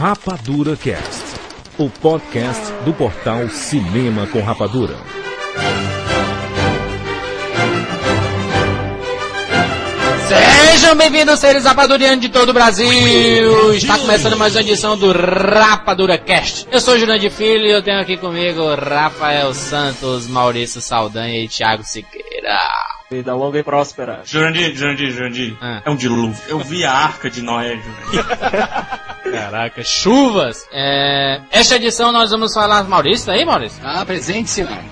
Rapadura Cast, o podcast do portal Cinema com Rapadura. Sejam bem-vindos, seres rapadurianos de todo o Brasil! Está começando mais uma edição do Rapadura Cast. Eu sou o Jurandir Filho e eu tenho aqui comigo Rafael Santos, Maurício Saldanha e Thiago Siqueira. Vida longa e próspera. Jurandir, Jurandir, Jurandir. Ah. É um dilúvio. Eu vi a arca de Noé, Jurandir. Caraca, chuvas! É, esta edição nós vamos falar. Maurício, tá aí, Maurício? Ah, presente, mano.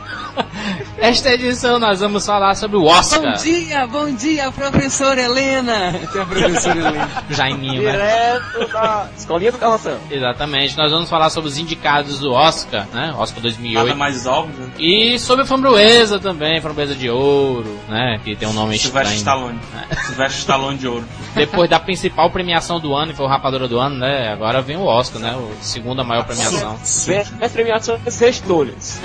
Esta edição nós vamos falar sobre o Oscar. Bom dia, bom dia, professora Helena. Tem a professora Helena. Jaiminho, né? Direto da escolinha do Carroção. Exatamente, nós vamos falar sobre os indicados do Oscar, né? Oscar 2008. Nada mais óbvio. né? E sobre a Framboesa também, Framboesa de Ouro, né? Que tem um nome Silvestre estranho. Stallone. Silvestre Stallone de ouro. Depois da principal premiação do ano, que foi o Rapadura do Ano, né? Agora vem o Oscar, né? O segunda maior premiação. Vem as premiações sextolhas.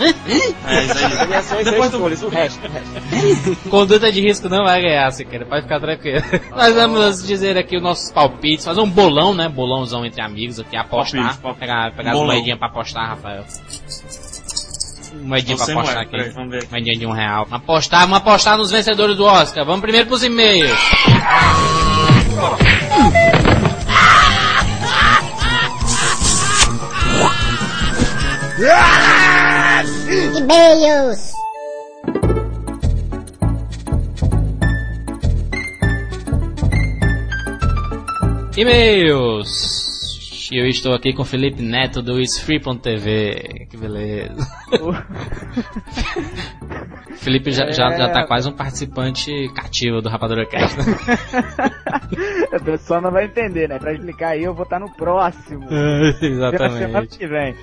É isso aí. Premiações Depois do- sextolhas, o resto. o resto. Conduta de risco não vai ganhar, Siqueira, pode ficar tranquilo. Nós vamos dizer aqui os nossos palpites, fazer um bolão, né? Bolãozão entre amigos aqui, apostar. Palpite, palpite. Pegar, pegar as Bolão. moedinhas pra apostar, Rafael. Moedinha pra apostar moeda, peraí, aqui. vamos ver. Moedinha de um real. Apostar, vamos apostar nos vencedores do Oscar. Vamos primeiro pros e-mails. E-mails. E-mails. Eu estou aqui com o Felipe Neto do Isfree.tv. Que beleza. Felipe já, já, já tá quase um participante cativo do Rapadura Cast. né? A pessoa não vai entender, né? Pra explicar aí, eu vou estar no próximo. Semana Exatamente. que vem.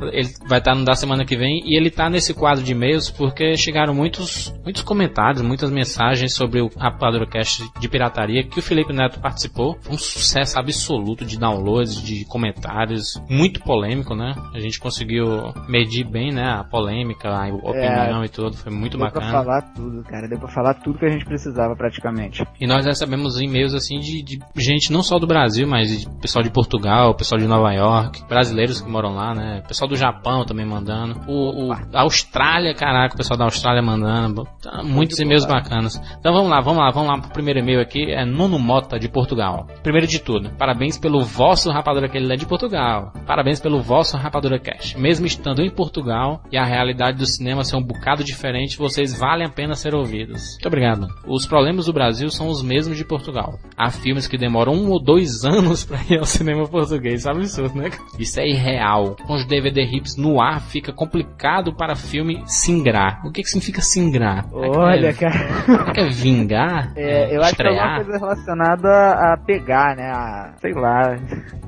Ele vai estar no da semana que vem e ele tá nesse quadro de e-mails porque chegaram muitos, muitos comentários, muitas mensagens sobre o Rapadura Cast de pirataria que o Felipe Neto participou. Foi um sucesso absoluto de downloads, de comentários, muito polêmico, né? A gente conseguiu medir bem, né? A polêmica, a opinião e tudo, foi muito Deu pra bacana. falar tudo, cara. Deu pra falar tudo que a gente precisava, praticamente. E nós recebemos e-mails assim de, de gente não só do Brasil, mas de pessoal de Portugal, pessoal de Nova York, brasileiros que moram lá, né? Pessoal do Japão também mandando. O, o- Austrália, caraca, o pessoal da Austrália mandando. Tá, Muitos e-mails bacanas. Então vamos lá, vamos lá, vamos lá pro primeiro e-mail aqui. É Nono Mota de Portugal. Primeiro de tudo, parabéns pelo vosso Rapadura que ele é de Portugal. Parabéns pelo vosso Rapadura Cash. Mesmo estando em Portugal e a realidade do cinema ser um bocado diferente, vocês valem a pena ser ouvidos. Muito obrigado. Os problemas do Brasil são os mesmos de Portugal. Há filmes que demoram um ou dois anos pra ir ao cinema português. Isso é absurdo, né? Isso é irreal. Com os DVD hips no ar, fica complicado para filme singrar. O que, que significa singrar? Olha, é, cara. é vingar? É, eu acho que é alguma coisa relacionada a pegar, né? A, sei lá.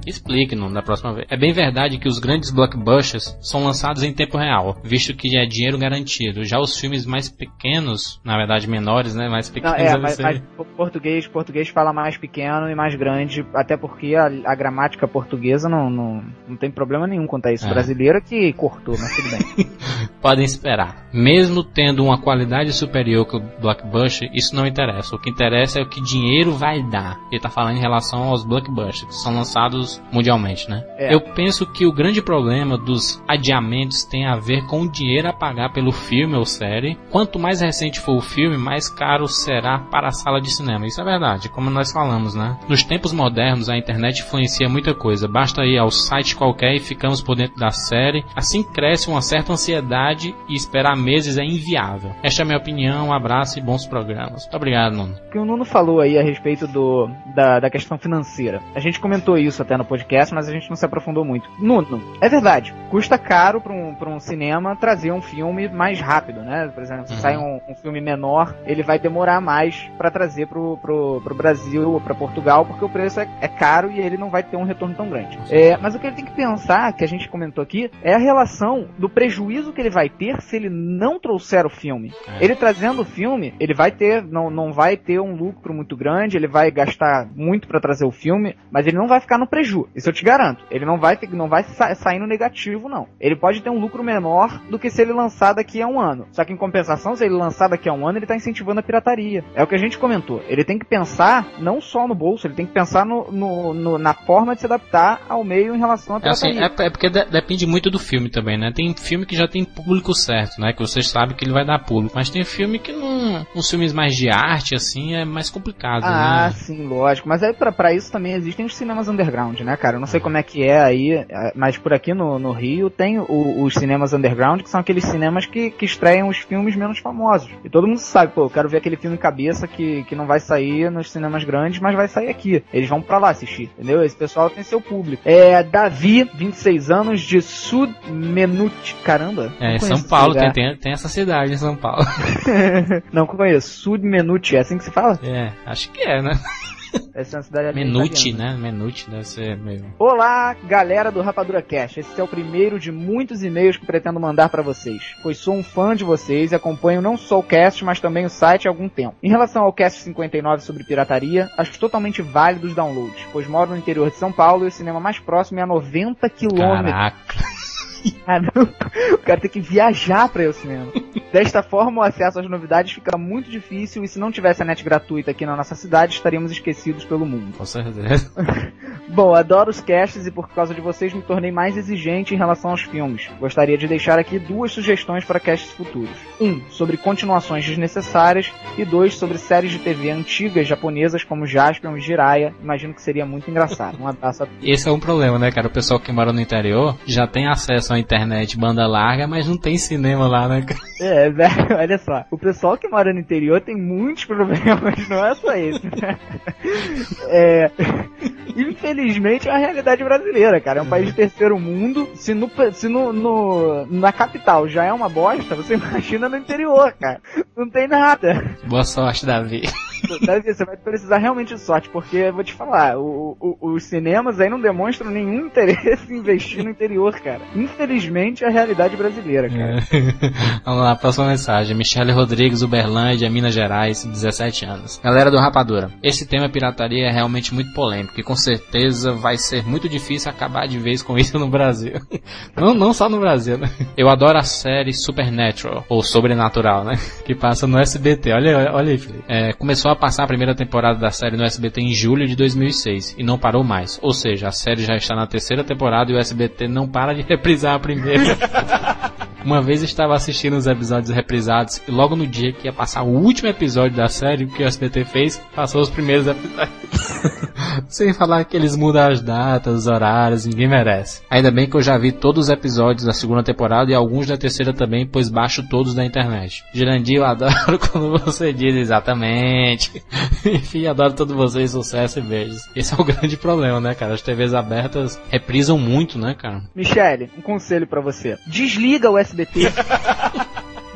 Explique, não, da próxima vez. É bem verdade que os grandes blockbusters são lançados em tempo real, visto que é dinheiro garantido. Já os filmes mais pequenos, na verdade menores, né, mais Não, pequenos, é, devem mas, ser- mas po- português, português fala mais pequeno e mais grande, até porque a, a gramática portuguesa não, não, não tem problema nenhum quanto a isso. É. Brasileira que cortou, mas tudo bem. podem esperar. Mesmo tendo uma qualidade superior que o blockbuster, isso não interessa. O que interessa é o que dinheiro vai dar. Ele tá falando em relação aos blockbusters, que são lançados mundialmente, né? É. Eu penso que o grande problema dos adiamentos tem a ver com o dinheiro a pagar pelo filme ou série. Quanto mais recente for o filme, mais caro será para a sala de cinema. Isso é verdade, como nós falamos, né? Nos tempos modernos, a internet influencia muita coisa. Basta ir ao site qualquer e ficamos por dentro da série. Assim cresce uma certa ansiedade e esperar meses é inviável. Esta é a minha opinião. Um abraço e bons programas. Muito obrigado, Nuno. O que o Nuno falou aí a respeito do, da, da questão financeira. A gente comentou isso até no podcast, mas a gente não se aprofundou muito. Nuno, é verdade. Custa caro para um, pra um cinema trazer um filme mais rápido, né? Por exemplo, se Uhum. sai um, um filme menor, ele vai demorar mais para trazer pro, pro, pro Brasil ou para Portugal, porque o preço é, é caro e ele não vai ter um retorno tão grande. É, mas o que ele tem que pensar, que a gente comentou aqui, é a relação do prejuízo que ele vai ter se ele não trouxer o filme. É. Ele trazendo o filme, ele vai ter, não, não vai ter um lucro muito grande, ele vai gastar muito para trazer o filme, mas ele não vai ficar no preju. Isso eu te garanto. Ele não vai ter, não vai sa- sair no negativo, não. Ele pode ter um lucro menor do que se ele lançar daqui a um ano. Só que em compensação, se ele lançar daqui a um ano, ele tá incentivando a pirataria. É o que a gente comentou. Ele tem que pensar não só no bolso, ele tem que pensar no, no- no- na forma de se adaptar ao meio em relação à É, assim, pirataria. é, é porque de- depende muito do filme também, né? Tem filme que já tem público certo, né? Que você sabe que ele vai dar público. Mas tem filme que não. Uns filmes mais de arte, assim, é mais complicado, Ah, né? sim, lógico. Mas aí pra, pra isso também existem os cinemas underground, né, cara? Eu não sei como é que é aí, eh, mas por aqui no, no Rio tem o- os cinemas underground, que são aqueles cinemas que, que estreiam os filmes menos famosos. E todo mundo sabe, pô, eu quero ver aquele filme cabeça que, que não vai sair nos cinemas grandes, mas vai sair aqui. Eles vão pra lá assistir, entendeu? Esse pessoal tem seu público. É, Davi, 26 anos, de Sudmenut. Caramba. É, São Paulo, tem, tem, tem essa cidade em São Paulo. não conheço. Sudmenut, é assim que se fala? É, acho que é, né? Essa é uma cidade Menuti, né? Menuti deve ser meio. Olá, galera do Rapadura Cash. Esse é o primeiro de muitos e-mails que pretendo mandar pra vocês, pois sou um fã de vocês e acompanho não só o cast, mas também o site há algum tempo. Em relação ao cast 59 sobre pirataria, acho totalmente válido os downloads, pois moro no interior de São Paulo e o cinema mais próximo é a 90 quilômetros. Caraca. Ah, não. O cara tem que viajar pra ir ao cinema. Desta forma, o acesso às novidades fica muito difícil e se não tivesse a net gratuita aqui na nossa cidade, estaríamos esquecidos pelo mundo. Com certeza. Bom, adoro os casts e por causa de vocês me tornei mais exigente em relação aos filmes. Gostaria de deixar aqui duas sugestões para casts futuros. Um, sobre continuações desnecessárias e dois, sobre séries de TV antigas japonesas como Jaspion e Jiraiya. Imagino que seria muito engraçado. Um abraço a todos. Esse é um problema, né, cara? O pessoal que mora no interior já tem acesso internet banda larga, mas não tem cinema lá, né? cara? É, velho, olha só. O pessoal que mora no interior tem muitos problemas, não é só esse. né? É, infelizmente é a realidade brasileira, cara. É um país de terceiro mundo. Se, no, se no, no- na capital já é uma bosta, você imagina no interior, cara. Não tem nada. Boa sorte, Davi. Você vai precisar realmente de sorte, porque eu vou te falar, o- o- os cinemas aí não demonstram nenhum interesse em investir no interior, cara. Infelizmente é a realidade brasileira, cara. É. Vamos lá, próxima mensagem. Michele Rodrigues, Uberlândia, Minas Gerais, 17 anos. Galera do Rapadura, esse tema pirataria é realmente muito polêmico e com certeza vai ser muito difícil acabar de vez com isso no Brasil. Não, não só no Brasil, né? Eu adoro a série Supernatural, ou Sobrenatural, né? Que passa no SBT. Olha, olha aí, Felipe. É, começou a passar a primeira temporada da série no SBT em julho de 2006 e não parou mais. Ou seja, a série já está na terceira temporada e o SBT não para de reprisar a primeira. Uma vez eu estava assistindo os episódios reprisados e logo no dia que ia passar o último episódio da série, o que o SBT fez, passou os primeiros episódios. Sem falar que eles mudam as datas, os horários, ninguém merece. Ainda bem que eu já vi todos os episódios da segunda temporada e alguns da terceira também, pois baixo todos da internet. Girandir, eu adoro quando você diz exatamente. Enfim, adoro todos vocês, sucesso e beijos. Esse é o grande problema, né, cara? As TVs abertas reprisam muito, né, cara? Michele, um conselho pra você. Desliga o SBT. SBT.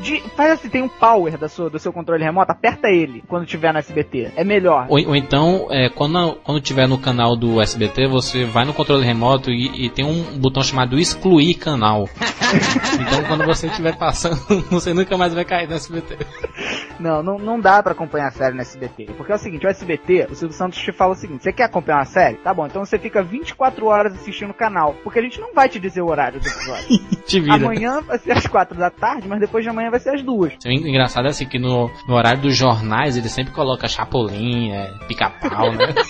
De- faz assim, tem um power da sua, do seu controle remoto, aperta ele quando tiver no SBT. É melhor. Ou, ou então, é, quando, quando tiver no canal do SBT, você vai no controle remoto e, e tem um botão chamado excluir canal. então quando você estiver passando, você nunca mais vai cair no SBT. Não, não, não dá pra acompanhar a série no SBT. Porque é o seguinte, o SBT, o Silvio Santos te fala o seguinte, você quer acompanhar uma série? Tá bom, então você fica 24 horas assistindo o canal. Porque a gente não vai te dizer o horário do episódio. Te vira. Amanhã vai ser às 4 da tarde, mas depois de amanhã vai ser às 2. O engraçado é assim que no, no horário dos jornais ele sempre coloca chapolim, é, pica-pau, né?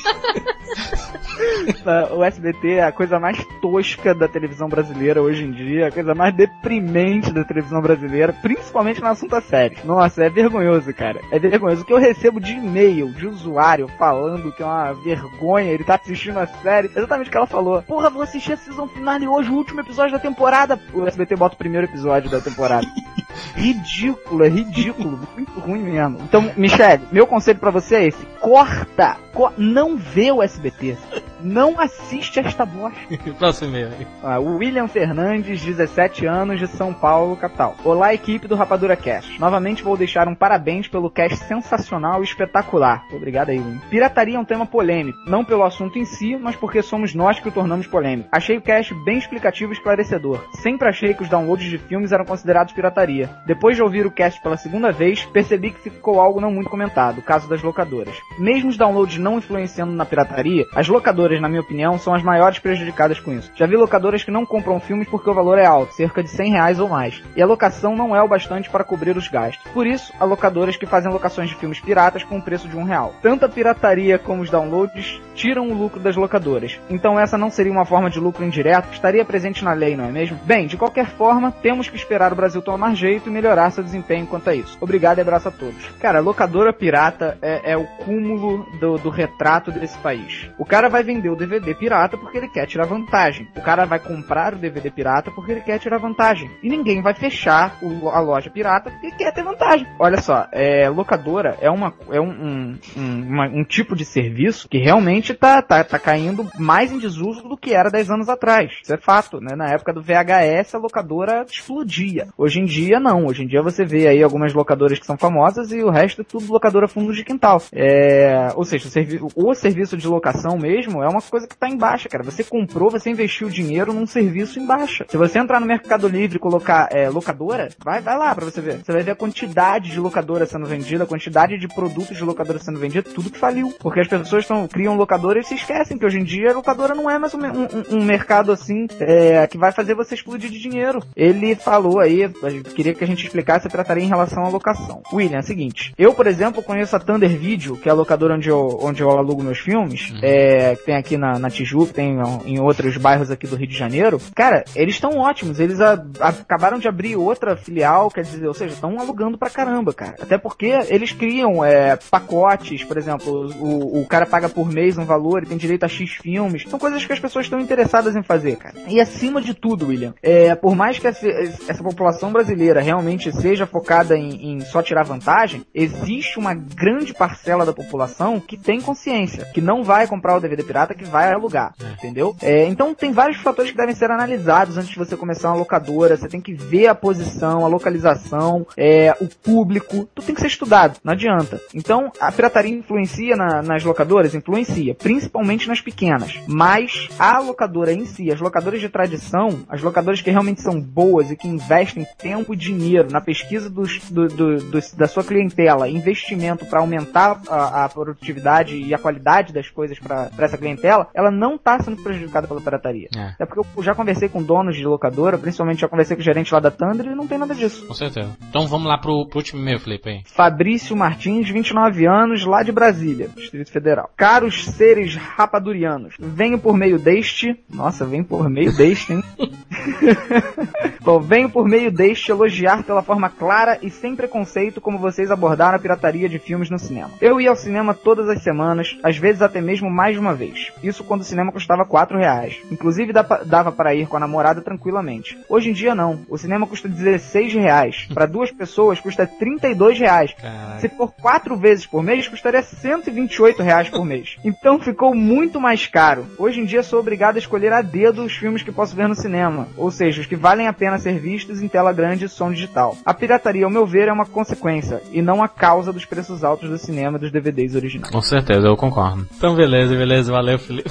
O SBT é a coisa mais tosca da televisão brasileira hoje em dia, a coisa mais deprimente da televisão brasileira, principalmente no assunto a série. Nossa, é vergonhoso, cara. É vergonhoso. O que eu recebo de e-mail de usuário falando que é uma vergonha, ele tá assistindo a série, exatamente o que ela falou. Porra, vou assistir a season finale hoje, o último episódio da temporada. O SBT bota o primeiro episódio da temporada. ridículo, é ridículo, muito ruim mesmo. Então, Michele, meu conselho pra você é esse: corta, co- não vê o SBT. Não assiste esta bosta. Próximo aí. Ah, William Fernandes, 17 anos, de São Paulo, capital. Olá, equipe do Rapadura Cast. Novamente vou deixar um parabéns pelo cast sensacional e espetacular. Obrigado aí, William. Pirataria é um tema polêmico, não pelo assunto em si, mas porque somos nós que o tornamos polêmico. Achei o cast bem explicativo e esclarecedor. Sempre achei que os downloads de filmes eram considerados pirataria. Depois de ouvir o cast pela segunda vez, percebi que ficou algo não muito comentado, o caso das locadoras. Mesmo os downloads não influenciando na pirataria, as locadoras na minha opinião, são as maiores prejudicadas com isso. Já vi locadoras que não compram filmes porque o valor é alto, cerca de 100 reais ou mais, e a locação não é o bastante para cobrir os gastos. Por isso, há locadoras que fazem locações de filmes piratas com o preço de um real. Tanto a pirataria como os downloads tiram o lucro das locadoras. Então essa não seria uma forma de lucro indireto estaria presente na lei, não é mesmo? Bem, de qualquer forma, temos que esperar o Brasil tomar jeito e melhorar seu desempenho quanto a isso. Obrigado e abraço a todos. Cara, locadora pirata é, é o cúmulo do, do retrato desse país. O cara vai vender o DVD pirata porque ele quer tirar vantagem. O cara vai comprar o DVD pirata porque ele quer tirar vantagem. E ninguém vai fechar o- a loja pirata porque quer ter vantagem. Olha só, é, locadora é, uma, é um, um, um, uma- um tipo de serviço que realmente tá, tá, tá caindo mais em desuso do que era 10 anos atrás. Isso é fato, né? Na época do VHS a locadora explodia. Hoje em dia não. Hoje em dia você vê aí algumas locadoras que são famosas e o resto é tudo locadora fundo de quintal. É, ou seja, o, servi o serviço de locação mesmo é uma coisa que tá em baixa, cara. Você comprou, você investiu dinheiro num serviço em baixa. Se você entrar no Mercado Livre e colocar é, locadora, vai, vai lá pra você ver. Você vai ver a quantidade de locadora sendo vendida, a quantidade de produtos de locadora sendo vendida, tudo que faliu. Porque as pessoas tão, criam locadora e se esquecem que hoje em dia a locadora não é mais um, um- um mercado assim é, que vai fazer você explodir de dinheiro. Ele falou aí, queria que a gente explicasse a trataria em relação à locação. William, é o seguinte, eu, por exemplo, conheço a Thunder Video, que é a locadora onde eu, onde eu alugo meus filmes, é, que tem aqui na, na Tijuca, tem em outros bairros aqui do Rio de Janeiro. Cara, eles estão ótimos, eles a- a- acabaram de abrir outra filial, quer dizer, ou seja, estão alugando pra caramba, cara. Até porque eles criam é, pacotes, por exemplo, o, o cara paga por mês um valor e tem direito a X filmes. São coisas que as pessoas estão interessadas em fazer, cara. E acima de tudo, William, é, por mais que essa, essa população brasileira realmente seja focada em, em só tirar vantagem, existe uma grande parcela da população que tem consciência, que não vai comprar o DVD pirata, que vai alugar, entendeu? É, então tem vários fatores que devem ser analisados antes de você começar uma locadora. Você tem que ver a posição, a localização, é, o público, tudo tem que ser estudado, não adianta. Então a pirataria influencia na- nas locadoras? Influencia, principalmente nas pequenas. Mas a locadora em si, as locadoras de tradição, as locadoras que realmente são boas e que investem tempo e dinheiro na pesquisa dos, do- do- dos- da sua clientela, investimento para aumentar a, a produtividade e a qualidade das coisas para essa clientela, ela não está sendo prejudicada pela pirataria. É. É porque eu já conversei com donos de locadora, principalmente já conversei com o gerente lá da Thunder e não tem nada disso. Com certeza. Então vamos lá pro, pro último e-mail, Felipe, aí. Fabrício Martins, 29 anos, lá de Brasília, Distrito Federal. Caros seres rapadurianos, venho por meio deste. Nossa, venho por meio deste, hein? Bom, venho por meio deste elogiar pela forma clara e sem preconceito como vocês abordaram a pirataria de filmes no cinema. Eu ia ao cinema todas as semanas, às vezes até mesmo mais de uma vez. Isso quando o cinema custava 4 reais. Inclusive dava para ir com a namorada tranquilamente. Hoje em dia não. O cinema custa 16 reais. Para duas pessoas custa 32 reais. Caralho. Se for quatro vezes por mês, custaria 128 reais por mês. Então ficou muito mais caro. Hoje em dia sou obrigado a escolher a dedo os filmes que posso ver no cinema, ou seja, os que valem a pena ser vistos em tela grande e som digital. A pirataria, ao meu ver, é uma consequência e não a causa dos preços altos do cinema e dos DVDs originais. Com certeza, eu concordo. Então beleza, beleza, valeu, Felipe.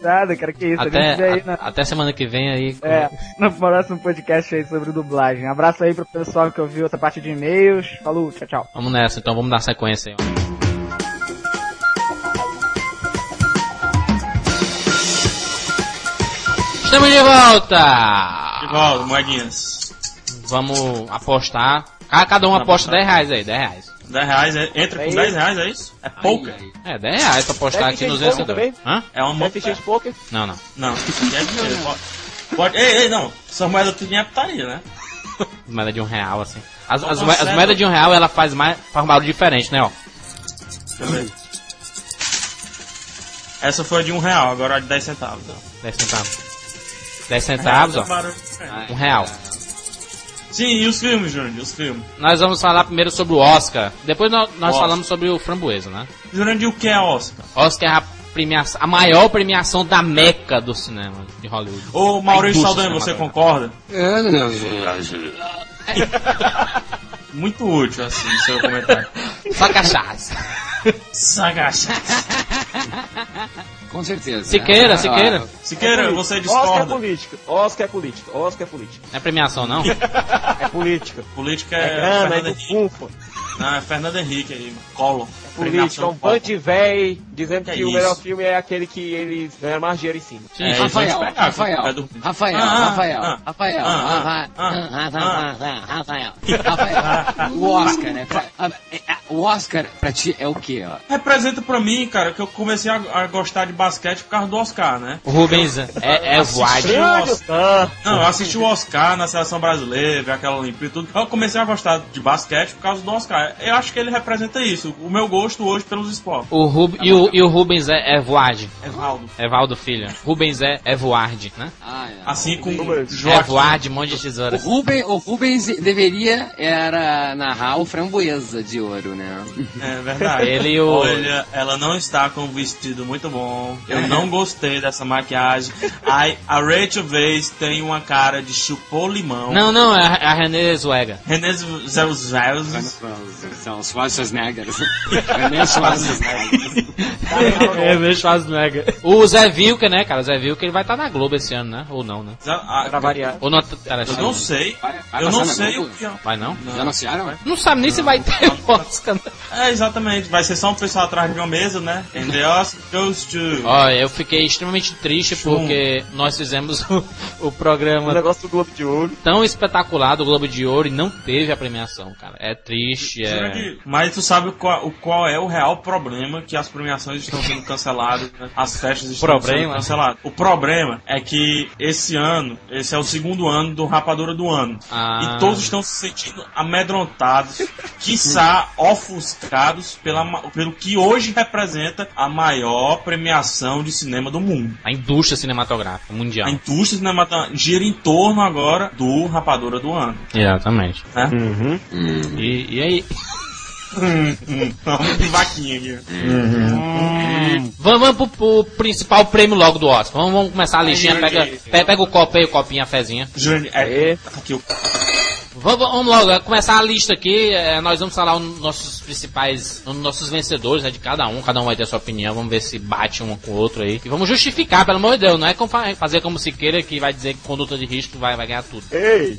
Nada, cara, que isso. a gente Até, aí até semana que vem aí. com- é, no próximo podcast aí sobre dublagem. Abraço aí pro pessoal que ouviu essa parte de e-mails. Falou, tchau, tchau. Vamos nessa, então vamos dar sequência aí. Estamos de volta! De volta, moedinhas. Vamos apostar. Ah, cada um aposta 10 reais aí, 10 reais. 10 reais, é- entra É com 10 isso. reais, é isso? É poker? É, 10 reais pra apostar aqui nos vencedores. Hã? É uma moeda. de poker? Não, não. Não, é dinheiro. Pode. Ei, ei, não. Essa moeda tudo é putaria, né? Moeda de um real, assim. As, as, Não, moe- as moedas de um real, ela faz mais, faz um barulho diferente, né, ó. Deixa eu ver. Essa foi de um real, agora a de 10 centavos. ó. 10 centavos. 10 centavos, ó. diferente. Um real. Sim, e os filmes? E os filmes? Nós vamos falar primeiro sobre o Oscar. Depois nós, nós Oscar. falamos sobre o Framboesa, né? E o que é Oscar? Oscar é a, premiação, a maior premiação da meca do cinema de Hollywood. Ô, Maurício Saldanha, você concorda? Muito útil, assim, o seu comentário. Só cachaça. Sagacha. Com certeza. Siqueira, Ah, Siqueira. Siqueira, você Oscar é discorda. política. Oscar é política. Oscar é política. Não é premiação, não? É política. Política É é, grana, é do Henrique. Não, é Fernando Henrique aí, Collor. Política, um premiação bando de véi dizendo Que que, é o isso? melhor filme é aquele que eles ganham mais dinheiro em cima. Sim, É, Rafael, Rafael, é do- Rafael, Ah, Rafael, ah, Rafael, ah, Rafael, ah, Rafael, Rafael, Rafael, o Oscar, né? Ah, é, ah, O Oscar pra ti é o quê, ó? Representa pra mim, cara, que eu comecei a, a gostar de basquete por causa do Oscar, né? O Rubens é, é voado. Não, eu assisti o Oscar na seleção brasileira, aquela Olimpíada e tudo. Eu comecei a gostar de basquete por causa do Oscar. Eu acho que ele representa isso, o meu gosto hoje pelos esportes. O Rub, e, o, e o Rubens é, é voade. Evaldo. É Valdo Filho. Rubens é, é voarde, né? Ah, é. Assim como. É voarde, mão de O, tesoura. Ruben, o Rubens deveria era narrar o Framboesa de Ouro, né? É verdade. Ele o- Olha, ela não está com um vestido muito bom. Eu não gostei dessa maquiagem. Ai, a Rachel Weisz tem uma cara de chupou limão. Não, não, é a, é a René Zuega. René Zellweger. São os Schwarzeneggers. René Schwarzenegger. É, Schwarzenegger. O Zé Vilker, né, cara? O Zé Vilker, ele vai estar na Globo esse ano, né? Ou não, né? Pra variar. Ou não, Eu não sei. Vai- vai Eu não sei o que. é. Vai não? Já anunciaram? Não sabe nem se vai ter o Oscar. né? É, exatamente. Vai ser só um pessoal atrás de uma mesa, né? And the Oscar goes to. Olha, eu fiquei extremamente triste Chum. porque nós fizemos o, o O programa negócio do Globo de Ouro. tão espetacular do Globo de Ouro e não teve a premiação, cara. É triste, é... Mas tu sabe qual, o qual é o real problema que as premiações estão sendo canceladas, né? as festas estão Problema? sendo canceladas. O problema é que esse ano, esse é o segundo ano do Rapadura do Ano. Ah. E todos estão se sentindo amedrontados, quiçá ofuscados pela, pelo que hoje representa a maior premiação de cinema do mundo. A indústria cinematográfica mundial. A indústria cinematográfica gira em torno agora do Rapadura do Ano. Exatamente. Né? Uhum. E, e aí? Hum, hum, Vamos de vaquinha aqui. Vamos, vamos pro, pro principal prêmio logo do Oscar. Vamos, vamos começar a listinha. Pega, pega, pega o copo aí, o copinho, a fezinha. Jurandir, é, Aê. aqui o Vamos, vamos logo, é, começar a lista aqui. é, nós vamos falar os nossos principais, os nossos vencedores né, de cada um. Cada um vai ter a sua opinião. Vamos ver se bate um com o outro aí. E vamos justificar, pelo amor de Deus. Não é como fa- fazer como Siqueira que vai dizer que conduta de risco vai, vai ganhar tudo. Ei!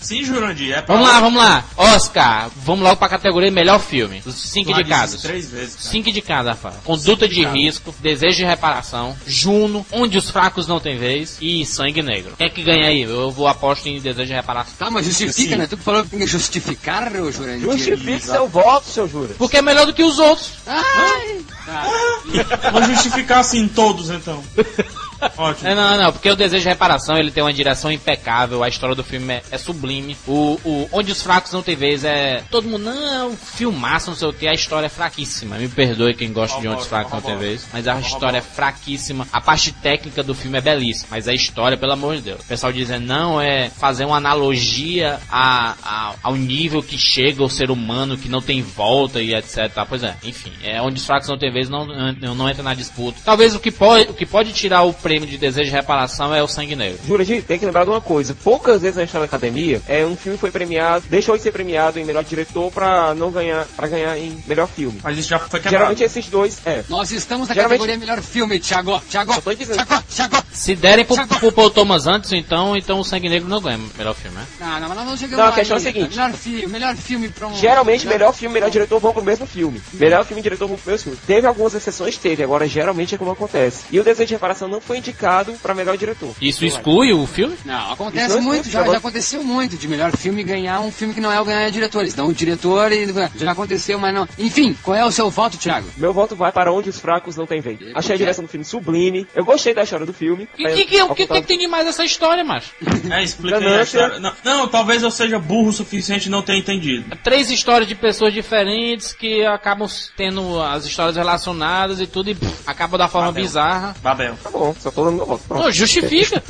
Sim, Jurandir, é pra Vamos lá, vamos lá. Oscar, vamos logo pra categoria melhor filme. Os cinco já indicados. Três vezes. cara. Cinco indicados, Rafael. Conduta de risco, desejo de reparação, Juno, onde os fracos não têm vez e sangue negro. Quem é que ganha aí? Eu vou aposto em desejo de reparação. Tá, mas justifica, Sim. né? Tu que falou que tem que justificar, ô Jurandir. Justifique seu voto, seu Jura. Porque é melhor do que os outros. Ai! Tá. Vou justificar assim todos, então. Ótimo. É, não, não, porque o Desejo de Reparação ele tem uma direção impecável, a história do filme é, é sublime. O, o Onde os Fracos Não Tem Vez é. Todo mundo, não, filmaço, não sei o que, a história é fraquíssima. Me perdoe quem gosta de Onde os Fracos Não Tem Vez, mas a história é fraquíssima. A parte técnica do filme é belíssima, mas a história, pelo amor de Deus. O pessoal dizendo, não, é fazer uma analogia a, a- ao nível que chega o ser humano que não tem volta e etc. Pois é, enfim, é Onde os Fracos Não Tem Vez não, não, não entra na disputa. Talvez o que, pode, o que pode tirar o prêmio de Desejo de Reparação é o Sangue Negro. Jurandir, tem que lembrar de uma coisa. Poucas vezes na história da academia, é, um filme foi premiado, deixou de ser premiado em melhor diretor pra não ganhar, para ganhar em melhor filme. Mas isso já foi quebrado. Geralmente esses dois, é. Nós estamos na Geralmente- categoria melhor filme, Thiago. Thiago, Só tô dizendo. Thiago, Thiago. Se derem pro, pro Paul Thomas antes, então, então o Sangue Negro não ganha o melhor filme, né? Não, não, mas nós não chegamos Não, a lá questão é a seguinte. Melhor filme, melhor filme pra um... Geralmente, melhor filme, melhor diretor vão pro mesmo filme. Melhor filme e diretor vão pro mesmo filme. Teve algumas exceções, teve. Agora, geralmente é como acontece. E o Desejo de Reparação não foi indicado pra melhor diretor. Isso exclui o filme? Não, acontece Isso é muito, já, já aconteceu muito de melhor filme ganhar um filme que não é o ganhar diretores. Não, o diretor e- já aconteceu, mas não. Enfim, qual é o seu voto, Thiago? Meu voto vai para onde os fracos não têm vez. Achei a direção do filme sublime. Eu gostei da história do filme. O que, que, o que, que tem de mais essa história, macho? É, explica aí a história. Não, não, talvez eu seja burro o suficiente e não tenha entendido. Três histórias de pessoas diferentes que acabam tendo as histórias relacionadas e tudo e pff, acaba da forma Babel. bizarra. Babel. Tá bom, só tô dando meu voto. Pronto. Pô, justifica.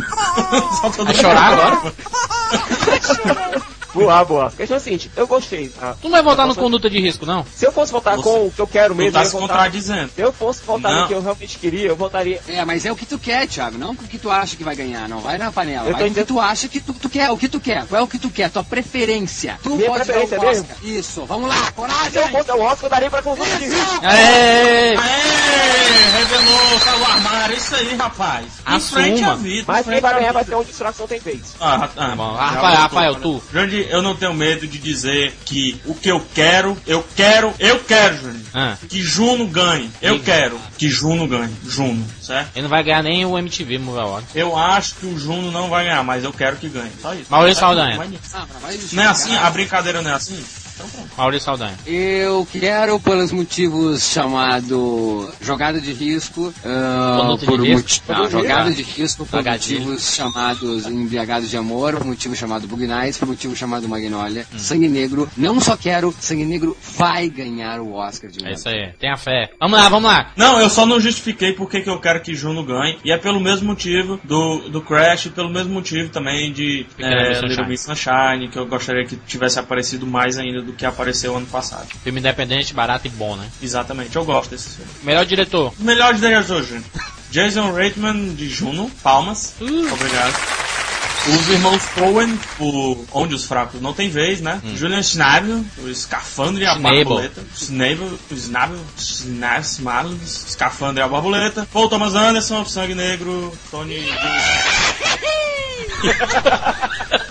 Só tô Vai chorar agora? Boa, boa. A questão é a seguinte, eu gostei. tá? Tu não vai votar no conduta de risco, não? Se eu fosse votar Você- com o que eu quero Tu mesmo, tá eu ia se votar... contradizendo. Se eu fosse votar Não. no que eu realmente queria, eu votaria... É, mas é o que tu quer, Thiago, não o que tu acha que vai ganhar, não vai na panela. Eu Vai tô o que entendendo. tu acha que tu, tu quer, o que tu quer. Qual é o que tu quer? Tua preferência. Tu Minha pode preferência dar o mesmo? Oscar. Isso, vamos lá, Se eu coragem! fosse o Oscar, eu daria pra conduta de risco. Aê! Aê! Revelou, saiu o armário, isso aí, rapaz. Em Assuma. frente à vida. Mas em quem frente vai ganhar vai ser onde distração tem vez. Ah, ah, Bom, Rafael, Rafael, tu. Eu não tenho medo de dizer que o que eu quero, eu quero, eu quero, Jandir. Ah, Que Juno ganhe. Eu quero que Juno ganhe. Juno, certo? ele não vai ganhar nem o MTV Movie Award. Eu acho que o Juno não vai ganhar, mas eu quero que ganhe. Só isso. Maurício Saldanha. Não é assim? A brincadeira não é assim? Maurício Saldanha. Eu quero, pelos motivos chamado jogada de risco, ah, Conduta de por risco? não, jogada de risco por motivos chamados embriagados de amor, por motivo chamado Bug Nights, por motivo chamado Magnolia, Hum. Sangue Negro. Não só quero, Sangue Negro vai ganhar o Oscar de É melhor. isso aí. Tenha fé. Vamos lá, vamos lá. Não, eu só não justifiquei porque que eu quero que Juno ganhe. E é pelo mesmo motivo do, do Crash, e pelo mesmo motivo também de é, Sunshine. Little Miss Sunshine, que eu gostaria que tivesse aparecido mais ainda do que apareceu ano passado. Filme independente, barato e bom, né? Exatamente, eu gosto desse filme. Melhor diretor. Melhor diretor, Júnior. Jason Reitman de Juno, palmas. Uh. Obrigado. Os irmãos Coen, por Onde os Fracos Não Tem Vez, né? Julian Schnabel, o Escafandre e a. Borboleta. Schnabel, o Schnabel, Schnabel, Escafandre e a Borboleta. Paul Thomas Anderson, Sangue Negro, Tony...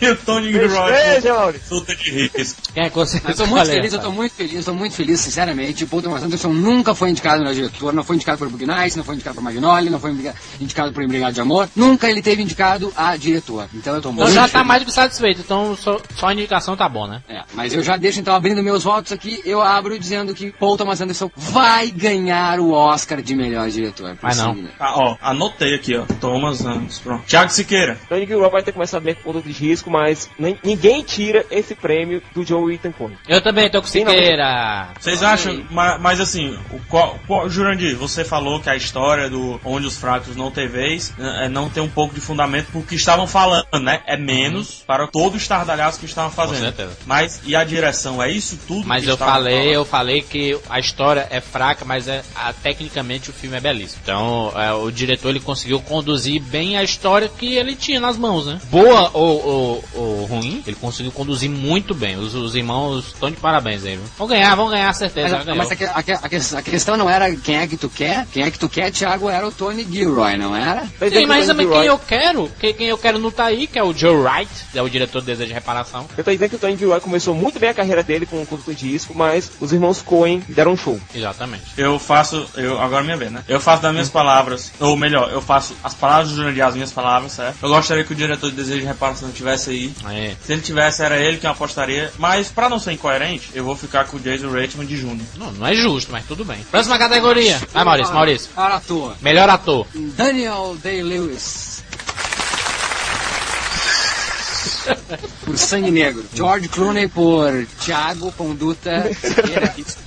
e o Tony Maurício. Luta de Risco. É que você Eu tô muito feliz, eu tô muito feliz, eu tô muito feliz, sinceramente. O Paul Thomas Anderson nunca foi indicado na diretor, não foi indicado por Bug Nights, não foi indicado por Magnolia, não foi indica- indicado por Embriagado de Amor. Nunca ele teve indicado a diretor. Então eu tô muito Então já tá feliz. mais do que satisfeito, então só, só a indicação tá bom, né? É, mas eu já deixo então abrindo meus votos aqui, eu abro dizendo que Paul Thomas Anderson vai ganhar o Oscar de melhor diretor. Vai não. Ah, ó, anotei aqui, ó. Thomas Anderson, pronto. Thiago Siqueira. Tony Gilroy vai ter que começar bem com ponto de risco, mas nem- ninguém tira esse prêmio do Joe Ethan Cohen. Eu também tô com. Siqueira. Vocês acham, ma- mas, assim, o qual, qual- Jurandir, você falou que a história do Onde os Fracos Não Tem Vez é, não tem um pouco de fundamento porque estavam falando, né? É menos para todo o estardalhaço que estavam fazendo. certeza. Mas, e a direção? É isso tudo Mas que eu falei, falando? eu falei que a história é fraca, mas é, a- tecnicamente o filme é belíssimo. Então, é, o diretor ele conseguiu conduzir bem a história que ele tinha nas mãos, né? Boa ou, ou- ou ruim, ele conseguiu conduzir muito bem. Os, os irmãos estão de parabéns aí, viu? Vão ganhar, vão ganhar, certeza. Mas, mas a, a a que- a questão não era quem é que tu quer, quem é que tu quer, Thiago, era o Tony Gilroy, não era? Sim, mas também quem eu quero, quem, quem eu quero não tá aí, que é o Joe Wright, é o diretor do Desejo de Reparação. Eu tô dizendo que o Tony Gilroy começou muito bem a carreira dele com o curto de disco, mas os irmãos Coen deram um show. Exatamente. Eu faço, eu, agora minha vez, né? Eu faço das minhas palavras, ou melhor, eu faço as palavras do Jurandir, as minhas palavras, certo? Eu gostaria que o diretor de Desejo de Reparação tivesse aí. É. Se ele tivesse, era ele que eu apostaria. Mas, pra não ser incoerente, eu vou ficar com o Jason Reitman de Júnior. Não, não é justo, mas tudo bem. Próxima categoria. Vai, Maurício, Maurício. Para ator. Melhor ator. Daniel Day-Lewis. por Sangue Negro. George Clooney por Thiago Conduta.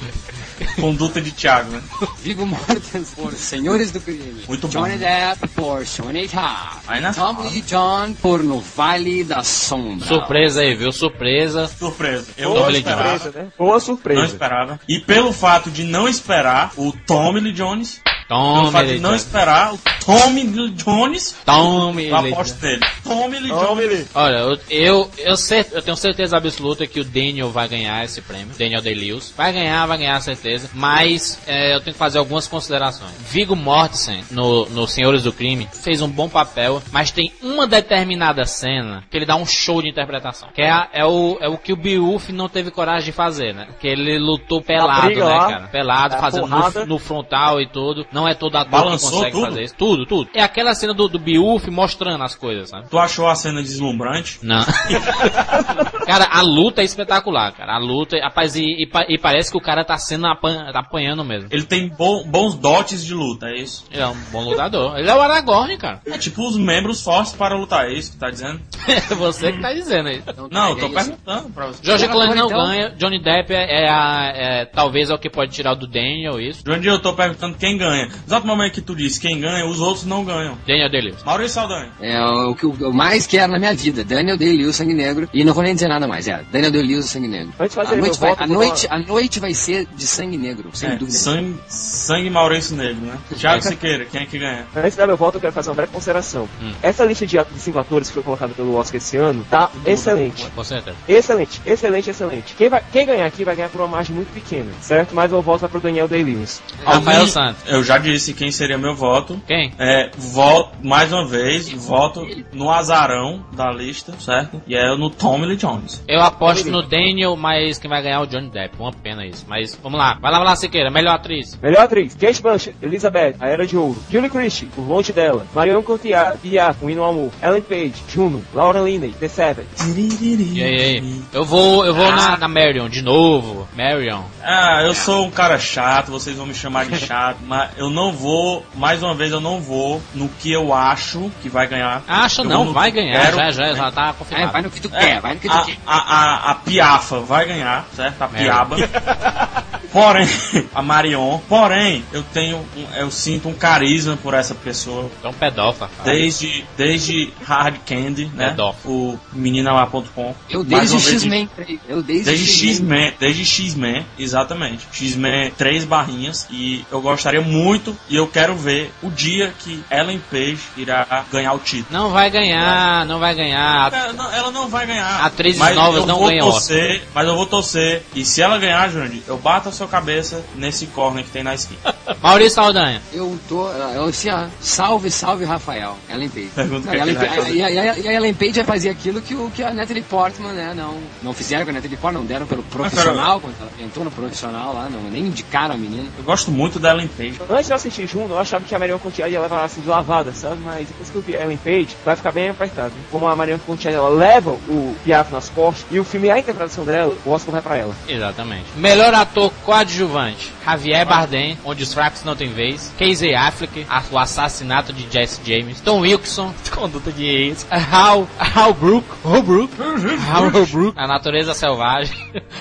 Conduta de Thiago, né? Viggo Mortensen por Senhores do Crime. Muito bom. Johnny Depp por Johnny Top. Aí na Tom. Lee John por No Vale da Sombra. Surpresa aí, viu? Surpresa. Surpresa. Eu Boa não esperava. Surpresa, né? Boa Não surpresa. esperava. E pelo fato de não esperar o Tommy Lee Jones, Tome, fato de não esperar o Tommy Lee Jones, Tome, eu Lee aposto nele. Tommy Lee Tome Jones. Olha, eu, eu, eu, tenho certeza absoluta que o Daniel vai ganhar esse prêmio. Daniel Day-Lewis. Vai ganhar, vai ganhar, certeza. Mas é, eu tenho que fazer algumas considerações. Viggo Mortensen, no, no Senhores do Crime, fez um bom papel, mas tem uma determinada cena que ele dá um show de interpretação. Que é, a- é, o, é o que o Beowulf não teve coragem de fazer, né? Que ele lutou pelado, briga né, cara? Pelado, a fazendo no, no frontal e tudo. Não é todo ator Balançou que consegue tudo? fazer isso. Tudo, tudo. É aquela cena do, do Beowulf mostrando as coisas, sabe? Tu achou a cena deslumbrante? Não. cara, a luta é espetacular, cara. A luta, rapaz, e, e e parece que o cara tá sendo apan- tá apanhando mesmo. Ele tem bo- bons dotes de luta, é isso? Ele é um bom lutador. Ele é o Aragorn, cara. É tipo os membros fortes para lutar, é isso que tá dizendo? É você que tá dizendo aí. Não, eu é tô isso. perguntando pra você. George Clooney não Então- ganha. Johnny Depp é, é a- é- talvez é o que pode tirar do Daniel, isso. Jurandir, eu tô perguntando quem ganha. Exato no momento que tu disse quem ganha, os outros não ganham. Daniel Day-Lewis. Maurício Saldanha. É o que eu mais quero na minha vida. Daniel Day-Lewis, Sangue Negro. E não vou nem dizer nada mais. É, Daniel Day-Lewis, Sangue Negro. Antes de A noite, vai, a, noite, a noite vai ser de Sangue Negro, sem É, dúvida. sangue, sangue Maurício Negro, né? Thiago Siqueira, quem é que ganha? Antes de dar meu voto, eu quero fazer uma breve consideração. Hum. Essa lista de, de cinco atores que foi colocada pelo Oscar esse ano tá excelente. Com certeza. Excelente, excelente, excelente. Quem, vai, quem ganhar aqui vai ganhar por uma margem muito pequena, certo? Mas eu voto vai pro Daniel Day-Lewis. Rafael Santos. Eu já disse quem seria meu voto. Quem? É, voto, mais uma vez, voto no azarão da lista, certo? E é no Tommy Lee Jones. Eu aposto no Daniel, mas quem vai ganhar é o Johnny Depp. Uma pena isso. Mas vamos lá. Vai lá, vai lá, Siqueira. Melhor atriz. Melhor atriz, Kate Blanchett, Elizabeth, A Era de Ouro, Julie Christie, O Longe Dela, Marion Cotillard, Piaf, O Hino Amor, Ellen Page, Juno, Laura Linney, The Savage. E aí, e aí? Eu vou, eu vou na, na Marion, de novo. Marion. Ah, eu sou um cara chato, vocês vão me chamar de chato, mas eu não vou, mais uma vez, eu não vou no que eu acho que vai ganhar. Acha Eu não, no vai ganhar. quero. Já, já, já tá É, confirmado. vai no que tu É, quer, vai no que tu a, quer. a, a, a Piafa vai ganhar, certo? A Mary. Piaba. Porém, a Marion. Porém, eu tenho, um- eu sinto um carisma por essa pessoa. É um pedófilo. cara. Desde, desde Hard Candy, né? Pedófilo. O meninalá.com. Eu desde X-Men. Eu desde, Desde X-Men. Desde X-Men, exatamente. X-Men, três barrinhas. E eu gostaria muito, e eu quero ver o dia que Ellen Page irá ganhar o título. Não vai ganhar, não vai ganhar. Ela não, ela não vai ganhar. Atrizes novas eu não vou ganham torcer, Mas eu vou torcer. E se ela ganhar, Jurandir, eu bato a sua cabeça nesse corner que tem na esquina. Maurício Saldanha. Eu tô. Eu, assim, ó, salve, salve, Rafael. Ellen Page. Não, é Ellen Page- fazer. e, a, e Ellen Page vai fazer aquilo que, o, que a Natalie Portman, né? Não, não fizeram com a Natalie Portman, não deram pelo profissional, quando ela entrou no profissional lá, não, nem indicaram a menina. Eu gosto muito da Ellen Page. Antes de eu assistir Juno, eu achava que a Marion Cotillard ia levar assim de lavada, sabe? Mas depois que eu vi Ellen Page, vai ficar bem apertado. Como a Marion Cotillard ela leva o Piaf nas costas e o filme é a interpretação dela, o Oscar vai pra ela. Exatamente. Melhor ator coadjuvante: Javier Bardem, onde os fracos não têm vez. Casey Affleck, a- o assassinato de Jesse James. Tom Wilson, conduta de ex. Hal, Hal Brook, Hal Brook, Hal Brook, a natureza selvagem.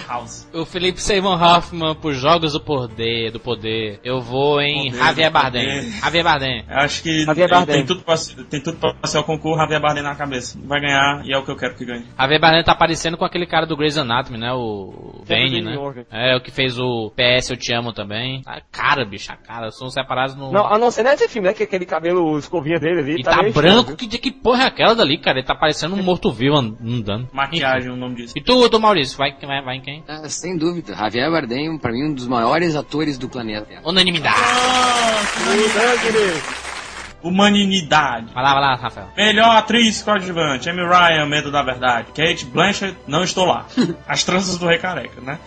House. O Felipe Seymour Hoffman por Jogos do Poder, do Poder. Eu vou em Poder, Javier Bardem. Javier Bardem. Eu Acho que Javier ele Bardem. tem tudo, pra, tem tudo pra ser o concurso Javier Bardem na cabeça. Vai ganhar e é o que eu quero que ganhe. Javier Bardem tá parecendo com aquele cara do Grey's Anatomy, né? O Vane, David né? Morgan. É, o que fez o PS Eu Te Amo também. A cara, bicho, a cara. São separados no... Não, a não ser nesse filme, né? Que aquele cabelo escovinha dele ali. E tá, meio branco, que, que porra é aquela dali, cara? Ele tá parecendo um morto-vivo and- andando. Maquiagem, o nome disso. E tu, tu Maurício, vai, vai, vai em quem? Ah, sem dúvida, Javier Bardem, pra mim, um dos maiores atores do planeta. Unanimidade. Né, querido? Humanidade. Vai lá, vai lá, Rafael. Melhor atriz coadjuvante, Amy Ryan, Medo da Verdade. Kate Blanchett, não estou lá. As tranças do Rei Careca, né?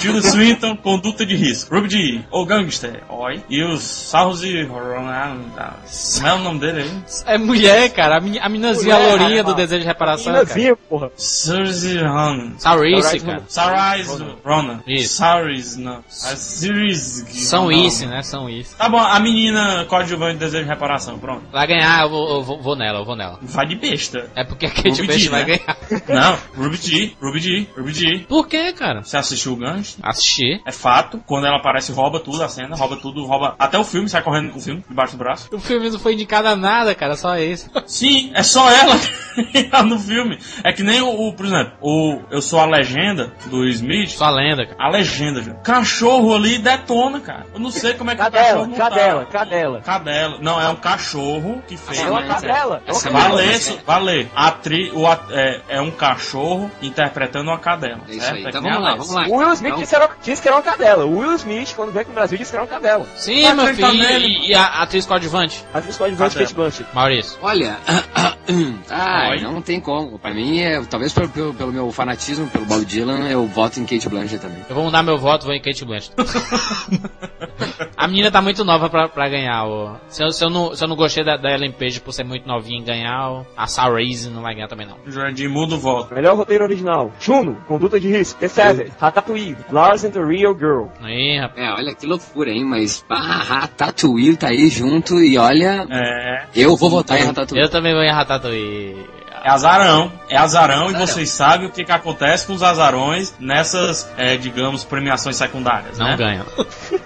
Tilda Swinton, Conduta de Risco. Ruby Dee, O Gangster, oi. E os Sarros e... Como é o nome dele aí? É mulher, cara. A, minha, a minazinha Mulher, lourinha do rapaz. Desejo de Reparação, cara. Minazinha, porra. Saoirse Ronan. Saurice, cara. Saoirse Ronan. Isso. Saoirse, não. A Saoirse São Ronan. isso, né? São isso. Tá bom, a menina coadjuvante de Desejo de Reparação, pronto. Vai ganhar, eu vou, eu vou, vou nela, eu vou nela. Vai de besta. É porque a Kate Ruby Bush Dee, vai né? ganhar. Não, Ruby Dee, Ruby Dee, Ruby Dee. Por quê, cara? Você assistiu o Gancho? Assisti. É fato, quando ela aparece, rouba tudo a cena, rouba tudo, rouba até o filme, sai correndo com o filme debaixo do braço. O filme não foi indicado a nada, cara, só esse. Sim, é só ela que tá no filme. É que nem o, o, por exemplo, o Eu Sou a Legenda do Smith. Só lenda, cara. A legenda, já. Cachorro ali detona, cara. Eu não sei como é que o Cadela, cachorro não cadela, tá. cadela. Cadela. Não, é um cachorro que fez. É uma cadela. É uma essa- cadela. Valer. A Atri, o, at- é, é um cachorro interpretando uma cadela. É isso certo? aí. Então vamos lá, vamos lá. O Will Smith Então- disse, que era, uma cadela. O Will Smith, quando veio aqui no Brasil, disse que era uma cadela. Sim, Vai meu acreditar filho. E, e a atriz coadjuvante? A atriz coadjuvante. Kate Blanchett. Maurício. Olha, ah, Oi? não tem como. Pra mim, é, talvez pelo, pelo, pelo meu fanatismo pelo Bob Dylan, eu voto em Kate Blanchett também. Eu vou mudar meu voto, vou em Kate Blanchett. a menina tá muito nova pra, pra ganhar. ó. Se, eu, se, eu não, se eu não gostei da, da Ellen Page por ser muito novinha em ganhar, a Saoirse não vai ganhar também não. Jurandir muda o voto. Melhor roteiro original. Juno, Conduta de Risco. The. Ratatouille. Lars and the Real Girl. Aí, rapaz. É, olha que loucura, hein? Mas, ah, Ratatouille tá aí junto e olha, É. eu vou votar em Ratatouille. Eu também vou em Ratatouille. É azarão. É azarão e vocês sabem o que, que acontece com os azarões nessas, é, digamos, premiações secundárias, Não né? ganha.